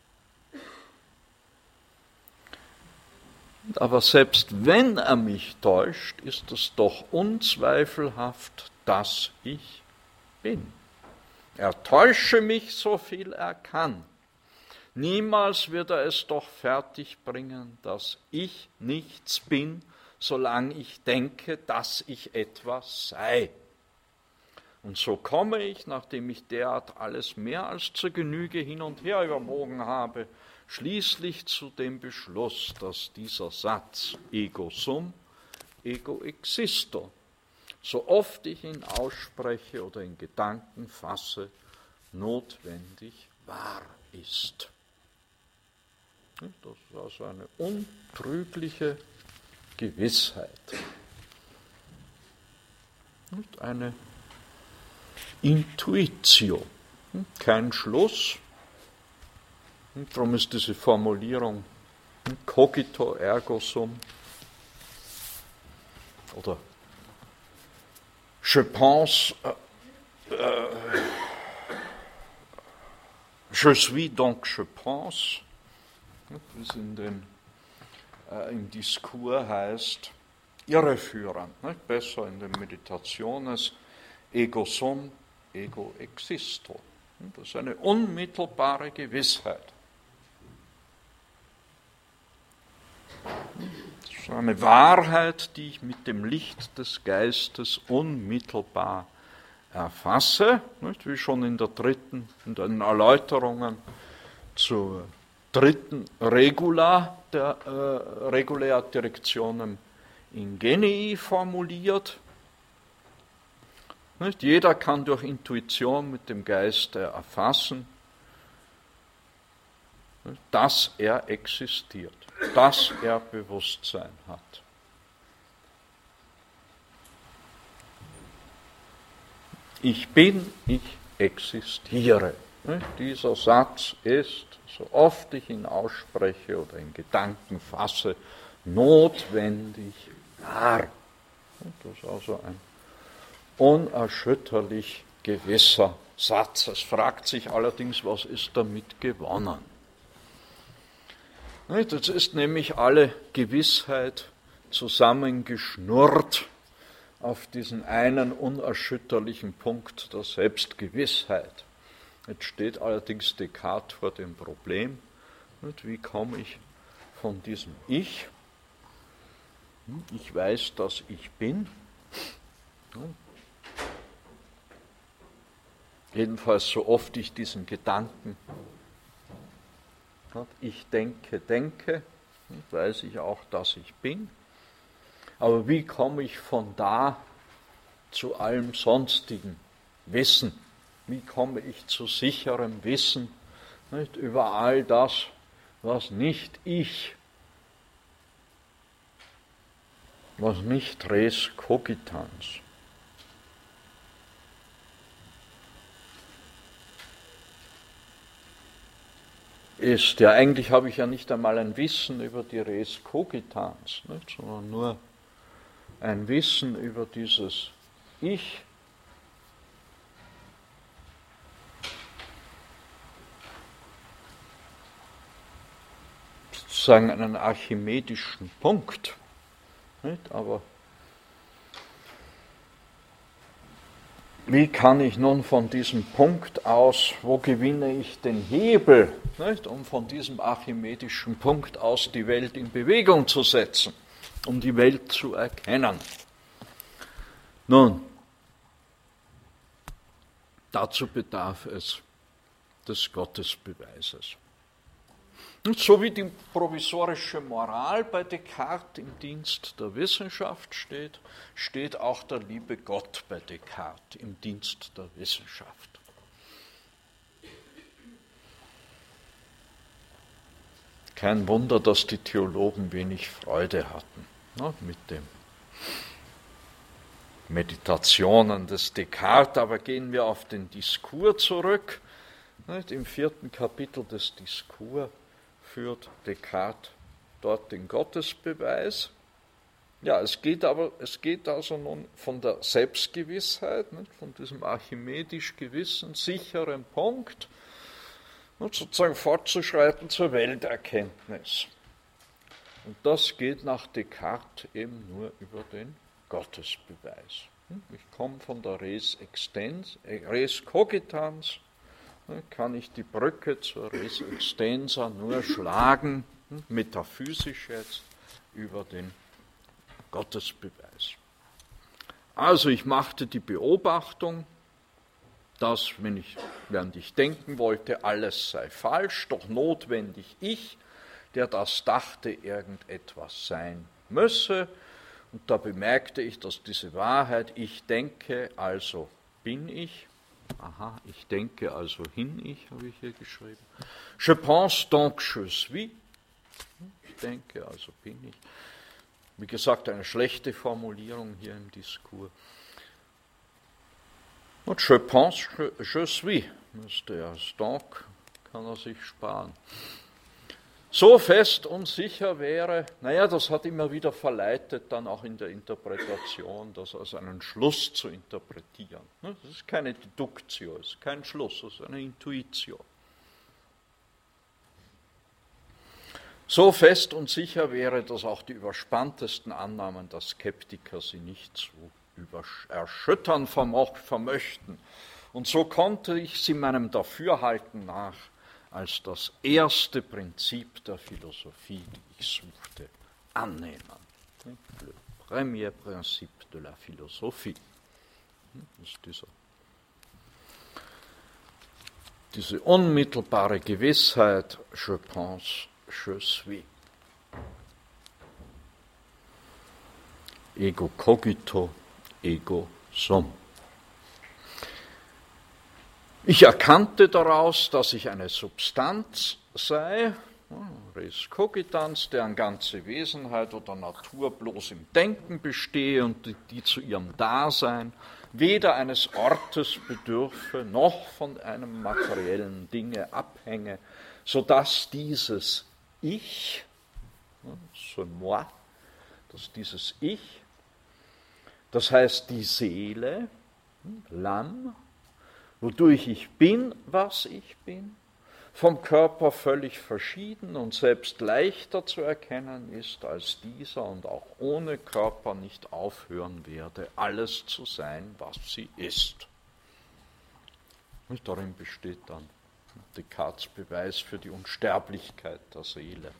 Aber selbst wenn er mich täuscht, ist es doch unzweifelhaft, dass ich bin. Er täusche mich so viel er kann. Niemals wird er es doch fertigbringen, dass ich nichts bin, solange ich denke, dass ich etwas sei. Und so komme ich, nachdem ich derart alles mehr als zur Genüge hin und her überwogen habe, schließlich zu dem Beschluss, dass dieser Satz ego sum, ego existo, so oft ich ihn ausspreche oder in Gedanken fasse, notwendig wahr ist. Das ist also eine untrügliche Gewissheit. Eine Intuitio, kein Schluss, Darum ist diese Formulierung cogito ergo sum. Oder je pense, äh, äh, je suis donc je pense, wie es in den, äh, im Diskurs heißt, irreführend, nicht? besser in den Meditationes, ego sum, ego existo. Das ist eine unmittelbare Gewissheit. Das ist eine Wahrheit, die ich mit dem Licht des Geistes unmittelbar erfasse, nicht? wie schon in der dritten, in den Erläuterungen zur dritten Regula der äh, Regulär Directionem Ingenii formuliert. Nicht? Jeder kann durch Intuition mit dem Geiste erfassen, dass er existiert dass er Bewusstsein hat. Ich bin, ich existiere. Dieser Satz ist, so oft ich ihn ausspreche oder in Gedanken fasse, notwendig war. Das ist also ein unerschütterlich gewisser Satz. Es fragt sich allerdings, was ist damit gewonnen? Das ist nämlich alle Gewissheit zusammengeschnurrt auf diesen einen unerschütterlichen Punkt der Selbstgewissheit. Jetzt steht allerdings Descartes vor dem Problem, wie komme ich von diesem Ich, hm, ich weiß, dass ich bin, jedenfalls so oft ich diesen Gedanken, ich denke, denke, weiß ich auch, dass ich bin. Aber wie komme ich von da zu allem sonstigen Wissen? Wie komme ich zu sicherem Wissen nicht, über all das, was nicht ich, was nicht res cogitans? ist. Ja, eigentlich habe ich ja nicht einmal ein Wissen über die Res Cogitans, nicht, sondern nur ein Wissen über dieses Ich. Sozusagen einen archimedischen Punkt. Nicht? Aber wie kann ich nun von diesem Punkt aus, wo gewinne ich den Hebel, nicht, um von diesem archimedischen Punkt aus die Welt in Bewegung zu setzen, um die Welt zu erkennen? Nun, dazu bedarf es des Gottesbeweises. Und so wie die provisorische Moral bei Descartes im Dienst der Wissenschaft steht, steht auch der liebe Gott bei Descartes im Dienst der Wissenschaft. Kein Wunder, dass die Theologen wenig Freude hatten ne, mit den Meditationen des Descartes, aber gehen wir auf den Diskurs zurück. Nicht, Im vierten Kapitel des Diskurs führt Descartes dort den Gottesbeweis. Ja, es geht aber, es geht also nun von der Selbstgewissheit, nicht, von diesem archimedisch gewissen, sicheren Punkt, und sozusagen fortzuschreiten zur Welterkenntnis. Und das geht nach Descartes eben nur über den Gottesbeweis. Ich komme von der Res, extens, äh, Res Cogitans kann ich die Brücke zur Res Extensa nur schlagen, metaphysisch jetzt, über den Gottesbeweis. Also ich machte die Beobachtung, dass, wenn ich, während ich denken wollte, alles sei falsch, doch notwendig ich, der das dachte, irgendetwas sein müsse. Und da bemerkte ich, dass diese Wahrheit, ich denke, also bin ich, Aha, ich denke also hin, ich habe ich hier geschrieben. Je pense donc je suis. Ich denke also bin ich. Wie gesagt, eine schlechte Formulierung hier im Diskurs. Und je pense je, je suis müsste er. Donc kann er sich sparen so fest und sicher wäre, naja, das hat immer wieder verleitet, dann auch in der Interpretation, das als einen Schluss zu interpretieren. Ne, das ist keine Deduktio, das ist kein Schluss, das ist eine Intuition. So fest und sicher wäre, dass auch die überspanntesten Annahmen der Skeptiker sie nicht zu erschüttern vermöchten. Und so konnte ich sie meinem Dafürhalten nach als das erste Prinzip der Philosophie, die ich suchte, annehmen. Le premier principe de la philosophie. Das ist dieser, diese unmittelbare Gewissheit, je pense, je suis. Ego cogito, ego sum. Ich erkannte daraus, dass ich eine Substanz sei, Res cogitans, deren ganze Wesenheit oder Natur bloß im Denken bestehe und die, die zu ihrem Dasein weder eines Ortes bedürfe noch von einem materiellen Dinge abhänge, sodass dieses Ich ce moi, das dieses Ich, das heißt die Seele, L'âme, wodurch ich bin, was ich bin, vom Körper völlig verschieden und selbst leichter zu erkennen ist als dieser und auch ohne Körper nicht aufhören werde, alles zu sein, was sie ist. Und darin besteht dann Descartes Beweis für die Unsterblichkeit der Seele.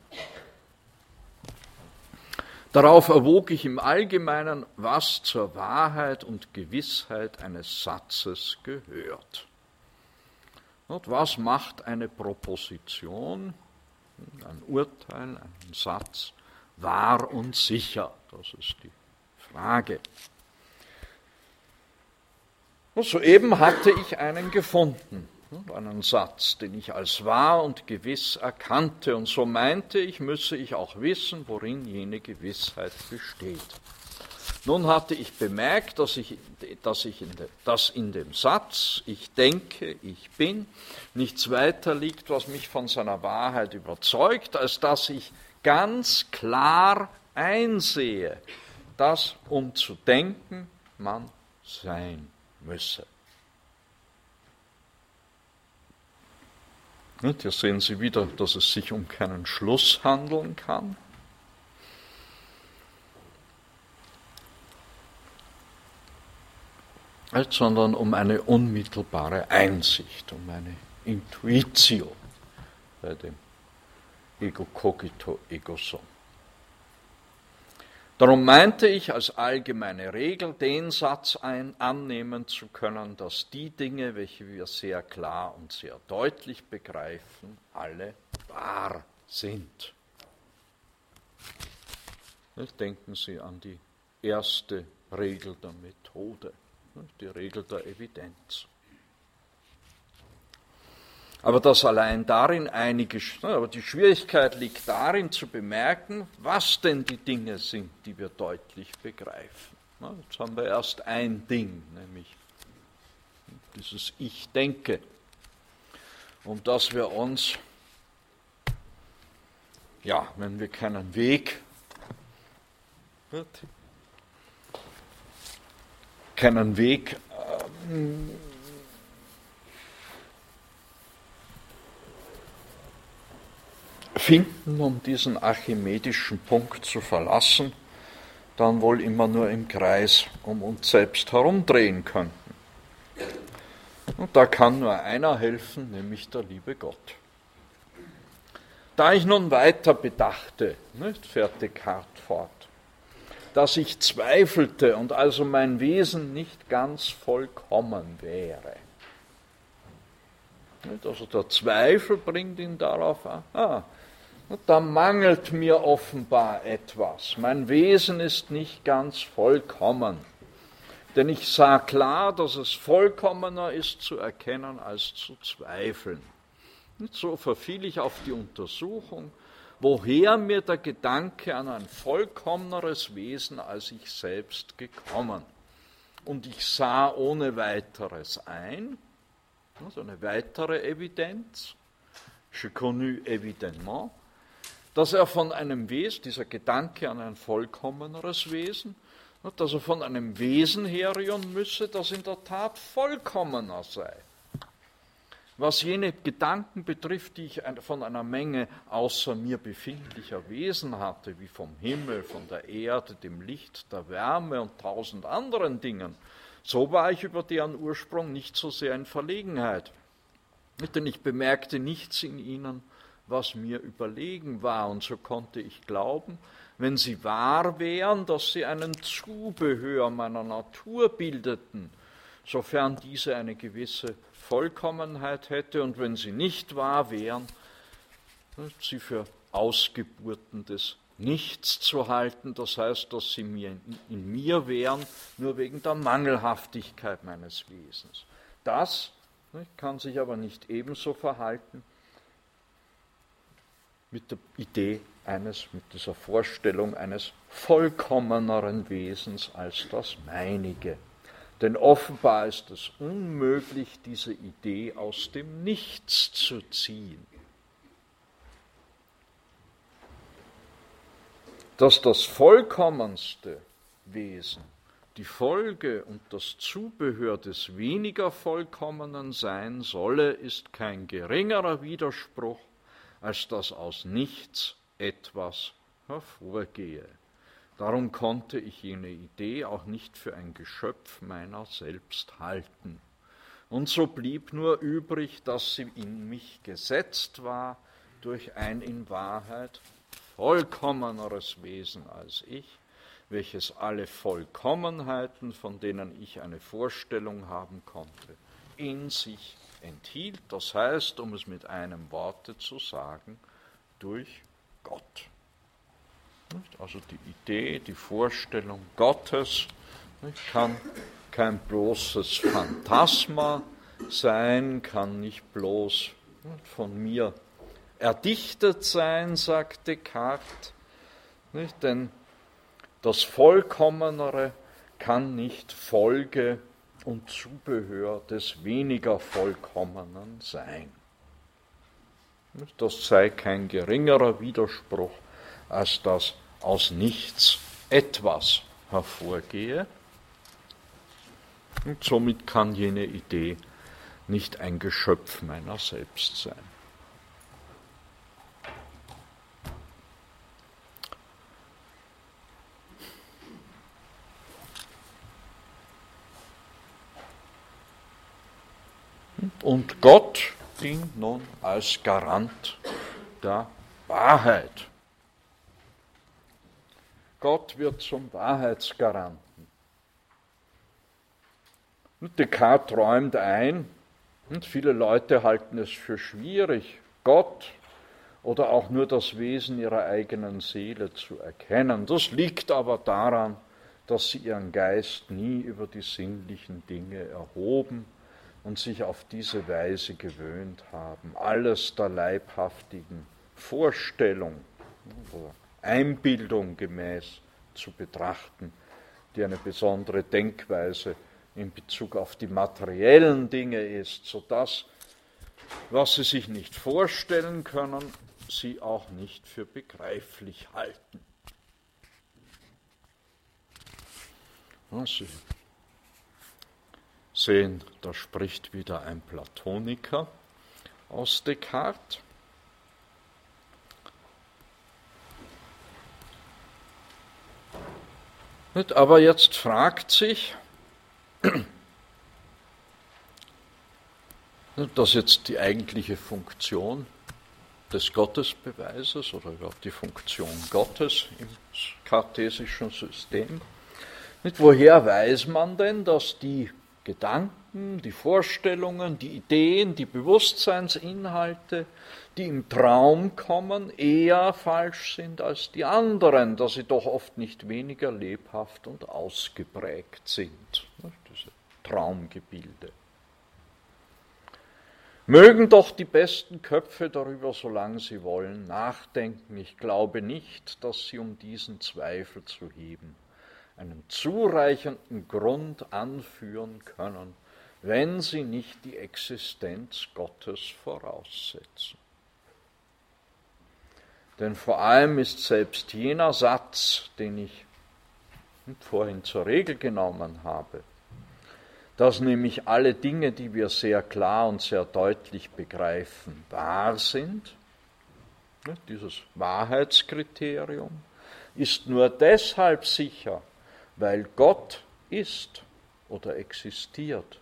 Darauf erwog ich im Allgemeinen, was zur Wahrheit und Gewissheit eines Satzes gehört. Und was macht eine Proposition, ein Urteil, ein Satz wahr und sicher? Das ist die Frage. Und soeben hatte ich einen gefunden, einen Satz, den ich als wahr und gewiss erkannte, und so meinte ich, müsse ich auch wissen, worin jene Gewissheit besteht. Nun hatte ich bemerkt, dass, ich, dass, ich in de, dass in dem Satz, ich denke, ich bin, nichts weiter liegt, was mich von seiner Wahrheit überzeugt, als dass ich ganz klar einsehe, dass um zu denken man sein müsse. Hier sehen Sie wieder, dass es sich um keinen Schluss handeln kann, sondern um eine unmittelbare Einsicht, um eine Intuitio bei dem Ego cogito, ego sum. Darum meinte ich als allgemeine Regel den Satz ein, annehmen zu können, dass die Dinge, welche wir sehr klar und sehr deutlich begreifen, alle wahr sind. Denken Sie an die erste Regel der Methode die Regel der Evidenz. Aber das allein darin einige, aber die Schwierigkeit liegt darin zu bemerken, was denn die Dinge sind, die wir deutlich begreifen. Jetzt haben wir erst ein Ding, nämlich dieses Ich denke, um das wir uns, ja, wenn wir keinen Weg keinen Weg ähm, finden, um diesen archimedischen Punkt zu verlassen, dann wohl immer nur im Kreis um uns selbst herumdrehen könnten. Und da kann nur einer helfen, nämlich der liebe Gott. Da ich nun weiter bedachte, nicht, fährt Descartes fort, dass ich zweifelte und also mein Wesen nicht ganz vollkommen wäre. Also der Zweifel bringt ihn darauf an, ah, da mangelt mir offenbar etwas. Mein Wesen ist nicht ganz vollkommen. Denn ich sah klar, dass es vollkommener ist zu erkennen als zu zweifeln. Und so verfiel ich auf die Untersuchung, woher mir der Gedanke an ein vollkommeneres Wesen als ich selbst gekommen. Und ich sah ohne weiteres ein, also eine weitere Evidenz, je connu évidemment, dass er von einem Wesen, dieser Gedanke an ein vollkommeneres Wesen, dass er von einem Wesen herrühren müsse, das in der Tat vollkommener sei. Was jene Gedanken betrifft, die ich von einer Menge außer mir befindlicher Wesen hatte, wie vom Himmel, von der Erde, dem Licht, der Wärme und tausend anderen Dingen, so war ich über deren Ursprung nicht so sehr in Verlegenheit. Denn ich bemerkte nichts in ihnen, was mir überlegen war, und so konnte ich glauben, wenn sie wahr wären, dass sie einen Zubehör meiner Natur bildeten, sofern diese eine gewisse Vollkommenheit hätte und wenn sie nicht wahr wären, sie für Ausgeburten des Nichts zu halten, das heißt, dass sie mir in mir wären, nur wegen der Mangelhaftigkeit meines Wesens. Das kann sich aber nicht ebenso verhalten mit der Idee eines, mit dieser Vorstellung eines vollkommeneren Wesens als das meinige. Denn offenbar ist es unmöglich, diese Idee aus dem Nichts zu ziehen. dass das vollkommenste Wesen die Folge und das Zubehör des weniger Vollkommenen sein solle, ist kein geringerer Widerspruch, als dass aus nichts etwas hervorgehe. Darum konnte ich jene Idee auch nicht für ein Geschöpf meiner selbst halten. Und so blieb nur übrig, dass sie in mich gesetzt war durch ein in Wahrheit vollkommeneres Wesen als ich, welches alle Vollkommenheiten, von denen ich eine Vorstellung haben konnte, in sich enthielt. Das heißt, um es mit einem Worte zu sagen, durch Gott. Also die Idee, die Vorstellung Gottes kann kein bloßes Phantasma sein, kann nicht bloß von mir erdichtet sein, sagt Descartes, denn das Vollkommenere kann nicht Folge und Zubehör des weniger Vollkommenen sein. Das sei kein geringerer Widerspruch, als dass aus nichts etwas hervorgehe. Und somit kann jene Idee nicht ein Geschöpf meiner selbst sein. Und Gott dient nun als Garant der Wahrheit. Gott wird zum Wahrheitsgaranten. Und Descartes träumt ein, und viele Leute halten es für schwierig, Gott oder auch nur das Wesen ihrer eigenen Seele zu erkennen. Das liegt aber daran, dass sie ihren Geist nie über die sinnlichen Dinge erhoben und sich auf diese Weise gewöhnt haben, alles der leibhaftigen Vorstellung oder Einbildung gemäß zu betrachten, die eine besondere Denkweise in Bezug auf die materiellen Dinge ist, sodass, was sie sich nicht vorstellen können, sie auch nicht für begreiflich halten. Sie sehen, da spricht wieder ein Platoniker aus Descartes. Aber jetzt fragt sich, *clears throat* das ist jetzt die eigentliche Funktion des Gottesbeweises oder überhaupt die Funktion Gottes im kartesischen System. woher weiß man denn, dass die Gedanken, die Vorstellungen, die Ideen, die Bewusstseinsinhalte, die im Traum kommen, eher falsch sind als die anderen, da sie doch oft nicht weniger lebhaft und ausgeprägt sind, diese Traumgebilde. Mögen doch die besten Köpfe darüber, solange sie wollen, nachdenken. Ich glaube nicht, dass sie um diesen Zweifel zu heben einen zureichenden Grund anführen können, wenn sie nicht die Existenz Gottes voraussetzen. Denn vor allem ist selbst jener Satz, den ich vorhin zur Regel genommen habe, dass nämlich alle Dinge, die wir sehr klar und sehr deutlich begreifen, wahr sind, dieses Wahrheitskriterium, ist nur deshalb sicher, weil Gott ist oder existiert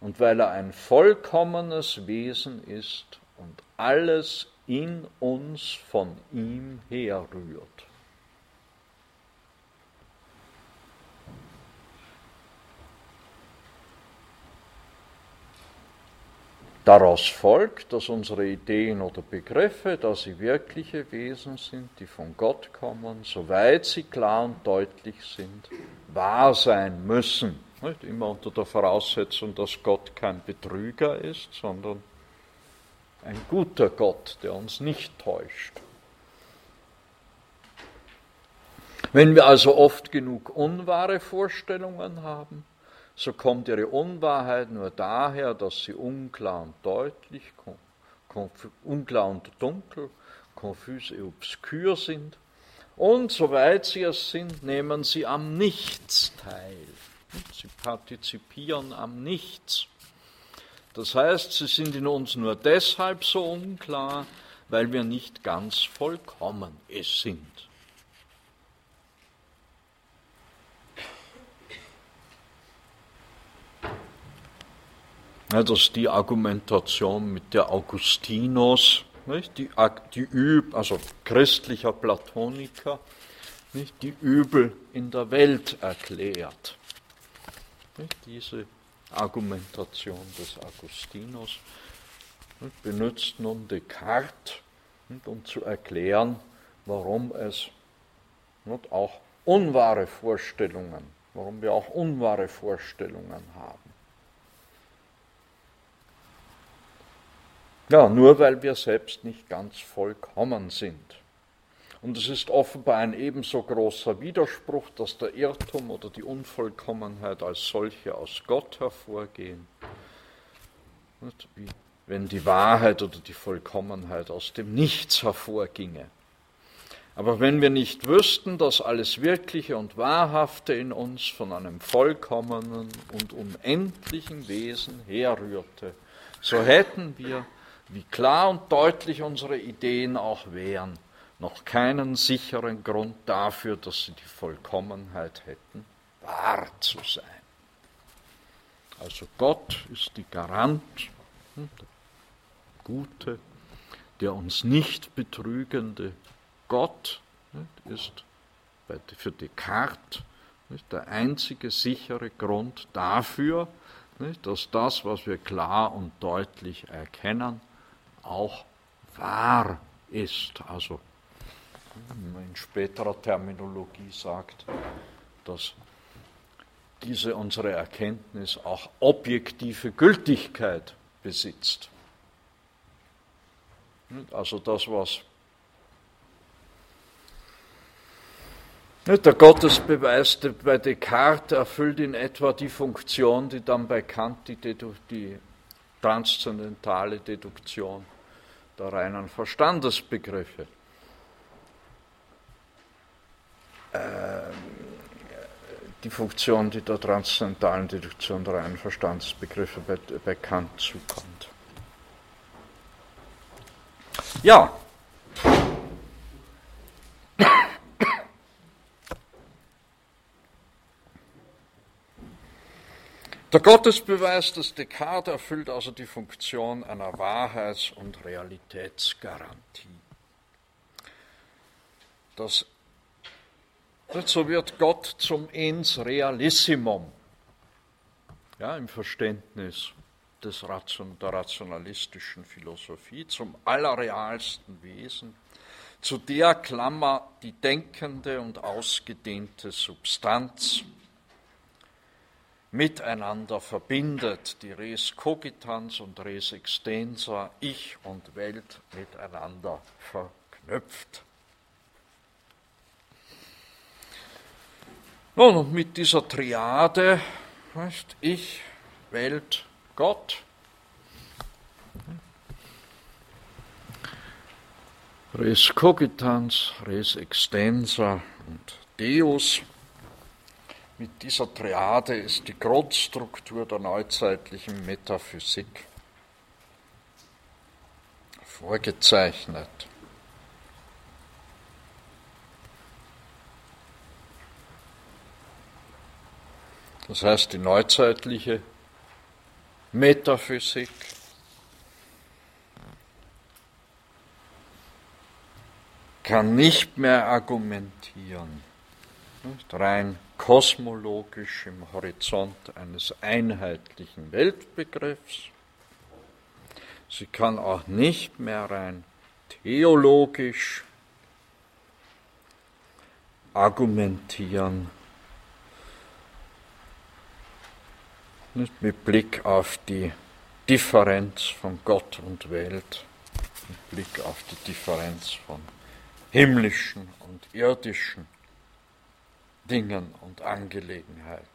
und weil er ein vollkommenes Wesen ist und alles in uns von ihm herrührt. Daraus folgt, dass unsere Ideen oder Begriffe, da sie wirkliche Wesen sind, die von Gott kommen, soweit sie klar und deutlich sind, wahr sein müssen. Nicht immer unter der Voraussetzung, dass Gott kein Betrüger ist, sondern ein guter Gott, der uns nicht täuscht. Wenn wir also oft genug unwahre Vorstellungen haben, so kommt ihre Unwahrheit nur daher, dass sie unklar und deutlich, unklar und dunkel, confus et obscur sind, Und soweit sie es sind, nehmen sie am Nichts teil. Sie partizipieren am Nichts. Das heißt, sie sind in uns nur deshalb so unklar, weil wir nicht ganz vollkommen es sind. Ja, das ist die Argumentation mit der Augustinus, nicht? Die, die Üb, also christlicher Platoniker, nicht? die Übel in der Welt erklärt. Nicht? Diese Argumentation des Augustinus nicht? benutzt nun Descartes, nicht? um zu erklären, warum es nicht? auch unwahre Vorstellungen, warum wir auch unwahre Vorstellungen haben. Ja, nur weil wir selbst nicht ganz vollkommen sind. Und es ist offenbar ein ebenso großer Widerspruch, dass der Irrtum oder die Unvollkommenheit als solche aus Gott hervorgehen, wie wenn die Wahrheit oder die Vollkommenheit aus dem Nichts hervorginge. Aber wenn wir nicht wüssten, dass alles Wirkliche und Wahrhafte in uns von einem vollkommenen und unendlichen Wesen herrührte, so hätten wir wie klar und deutlich unsere Ideen auch wären, noch keinen sicheren Grund dafür, dass sie die Vollkommenheit hätten, wahr zu sein. Also Gott ist die Garant, hm, der Gute, der uns nicht betrügende Gott ist für Descartes der einzige sichere Grund dafür, dass das, was wir klar und deutlich erkennen, auch wahr ist. Also in späterer Terminologie sagt, dass diese unsere Erkenntnis auch objektive Gültigkeit besitzt. Also das, was der Gottesbeweis bei Descartes erfüllt in etwa die Funktion, die dann bei Kant die, die transzendentale Deduktion der reinen Verstandesbegriffe. Ähm, die Funktion, die der transzendentalen Deduktion der reinen Verstandesbegriffe bei, Kant zukommt. Ja, Der Gottesbeweis des Descartes erfüllt also die Funktion einer Wahrheits- und Realitätsgarantie. Das, so wird Gott zum Ens Realissimum ja, im Verständnis des Ration, der rationalistischen Philosophie, zum allerrealsten Wesen, zu der Klammer die denkende und ausgedehnte Substanz, miteinander verbindet, die Res cogitans und Res extensa, Ich und Welt miteinander verknüpft. Nun, und mit dieser Triade, heißt Ich, Welt, Gott, Res cogitans, Res extensa und Deus, mit dieser Triade ist die Grundstruktur der neuzeitlichen Metaphysik vorgezeichnet. Das heißt, die neuzeitliche Metaphysik kann nicht mehr argumentieren, nicht rein kosmologisch im Horizont eines einheitlichen Weltbegriffs. Sie kann auch nicht mehr rein theologisch argumentieren, mit Blick auf die Differenz von Gott und Welt, mit Blick auf die Differenz von himmlischen und irdischen Dingen und Angelegenheiten.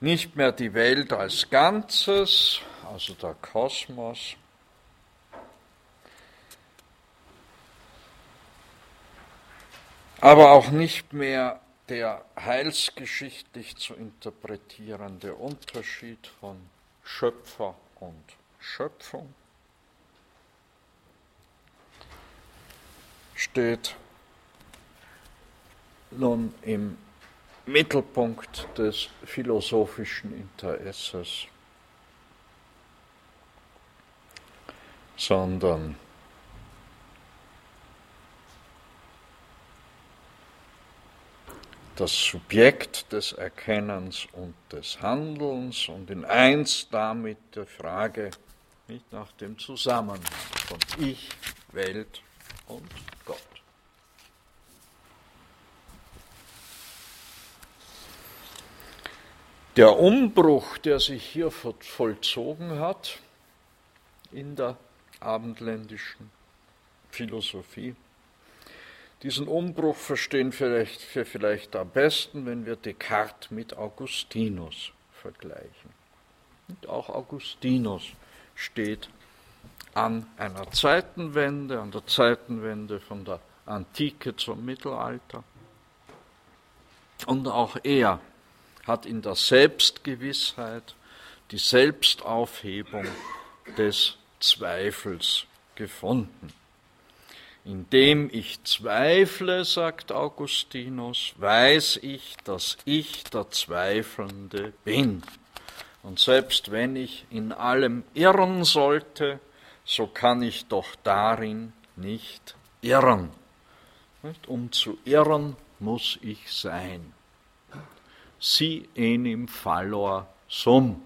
Nicht mehr die Welt als Ganzes, also der Kosmos, aber auch nicht mehr der heilsgeschichtlich zu interpretierende Unterschied von Schöpfer und Schöpfung steht nun im Mittelpunkt des philosophischen Interesses, sondern das Subjekt des Erkennens und des Handelns und in eins damit der Frage nicht nach dem Zusammenhang von Ich, Welt und Gott. Der Umbruch, der sich hier vollzogen hat in der abendländischen Philosophie, diesen Umbruch verstehen vielleicht, wir vielleicht am besten, wenn wir Descartes mit Augustinus vergleichen. Und auch Augustinus steht an einer Zeitenwende, an der Zeitenwende von der Antike zum Mittelalter. Und auch er hat in der Selbstgewissheit die Selbstaufhebung des Zweifels gefunden. Indem ich zweifle, sagt Augustinus, weiß ich, dass ich der Zweifelnde bin. Und selbst wenn ich in allem irren sollte, so kann ich doch darin nicht irren. Um zu irren muss ich sein si enim fallor sum,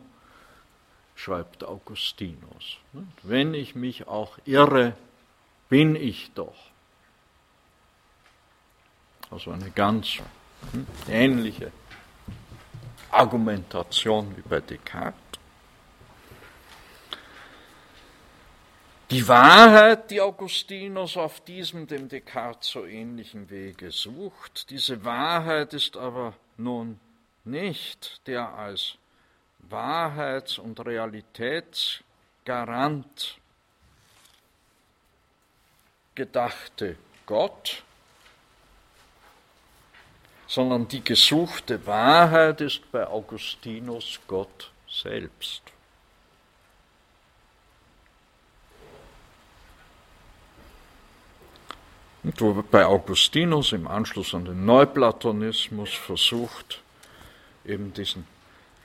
schreibt Augustinus. Wenn ich mich auch irre, bin ich doch. Also eine ganz hm, ähnliche Argumentation wie bei Descartes. Die Wahrheit, die Augustinus auf diesem dem Descartes so ähnlichen Wege sucht, diese Wahrheit ist aber nun nicht der als Wahrheits- und Realitätsgarant gedachte Gott, sondern die gesuchte Wahrheit ist bei Augustinus Gott selbst. Und wo bei Augustinus im Anschluss an den Neuplatonismus versucht, eben diesen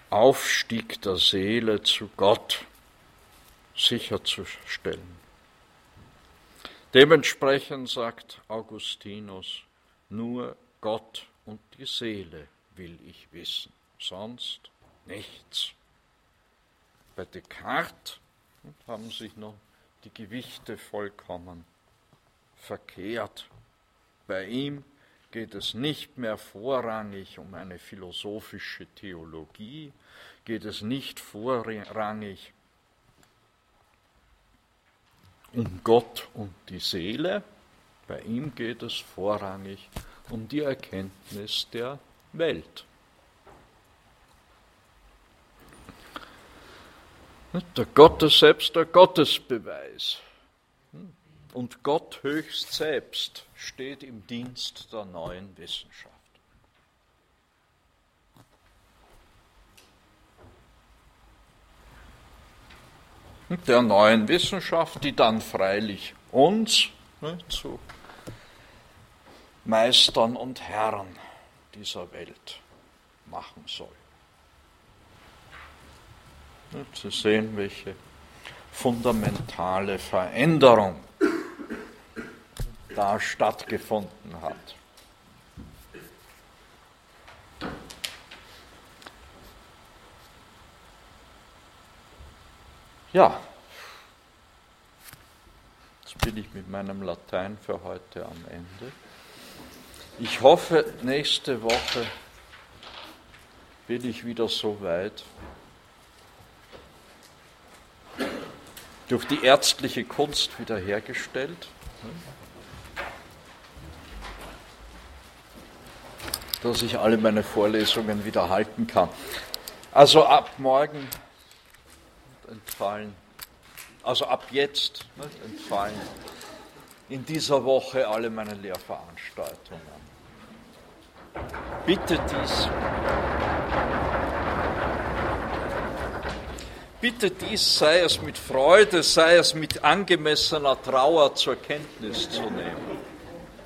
Aufstieg der Seele zu Gott sicherzustellen. Dementsprechend sagt Augustinus, nur Gott und die Seele will ich wissen, sonst nichts. Bei Descartes haben sich noch die Gewichte vollkommen verkehrt. Bei ihm geht es nicht mehr vorrangig um eine philosophische Theologie, geht es nicht vorrangig um Gott und die Seele, bei ihm geht es vorrangig um die Erkenntnis der Welt. Der Gottes selbst der Gottesbeweis und Gott höchst selbst steht im Dienst der neuen Wissenschaft. Der neuen Wissenschaft, die dann freilich uns ne, zu Meistern und Herren dieser Welt machen soll. Zu sehen, welche fundamentale Veränderung da stattgefunden hat. Ja, jetzt bin ich mit meinem Latein für heute am Ende. Ich hoffe, nächste Woche bin ich wieder so weit, durch die ärztliche Kunst wiederhergestellt dass ich alle meine Vorlesungen wieder halten kann. Also ab morgen entfallen, also ab jetzt entfallen in dieser Woche alle meine Lehrveranstaltungen. Bitte dies. Bitte dies, sei es mit Freude, sei es mit angemessener Trauer zur Kenntnis zu nehmen.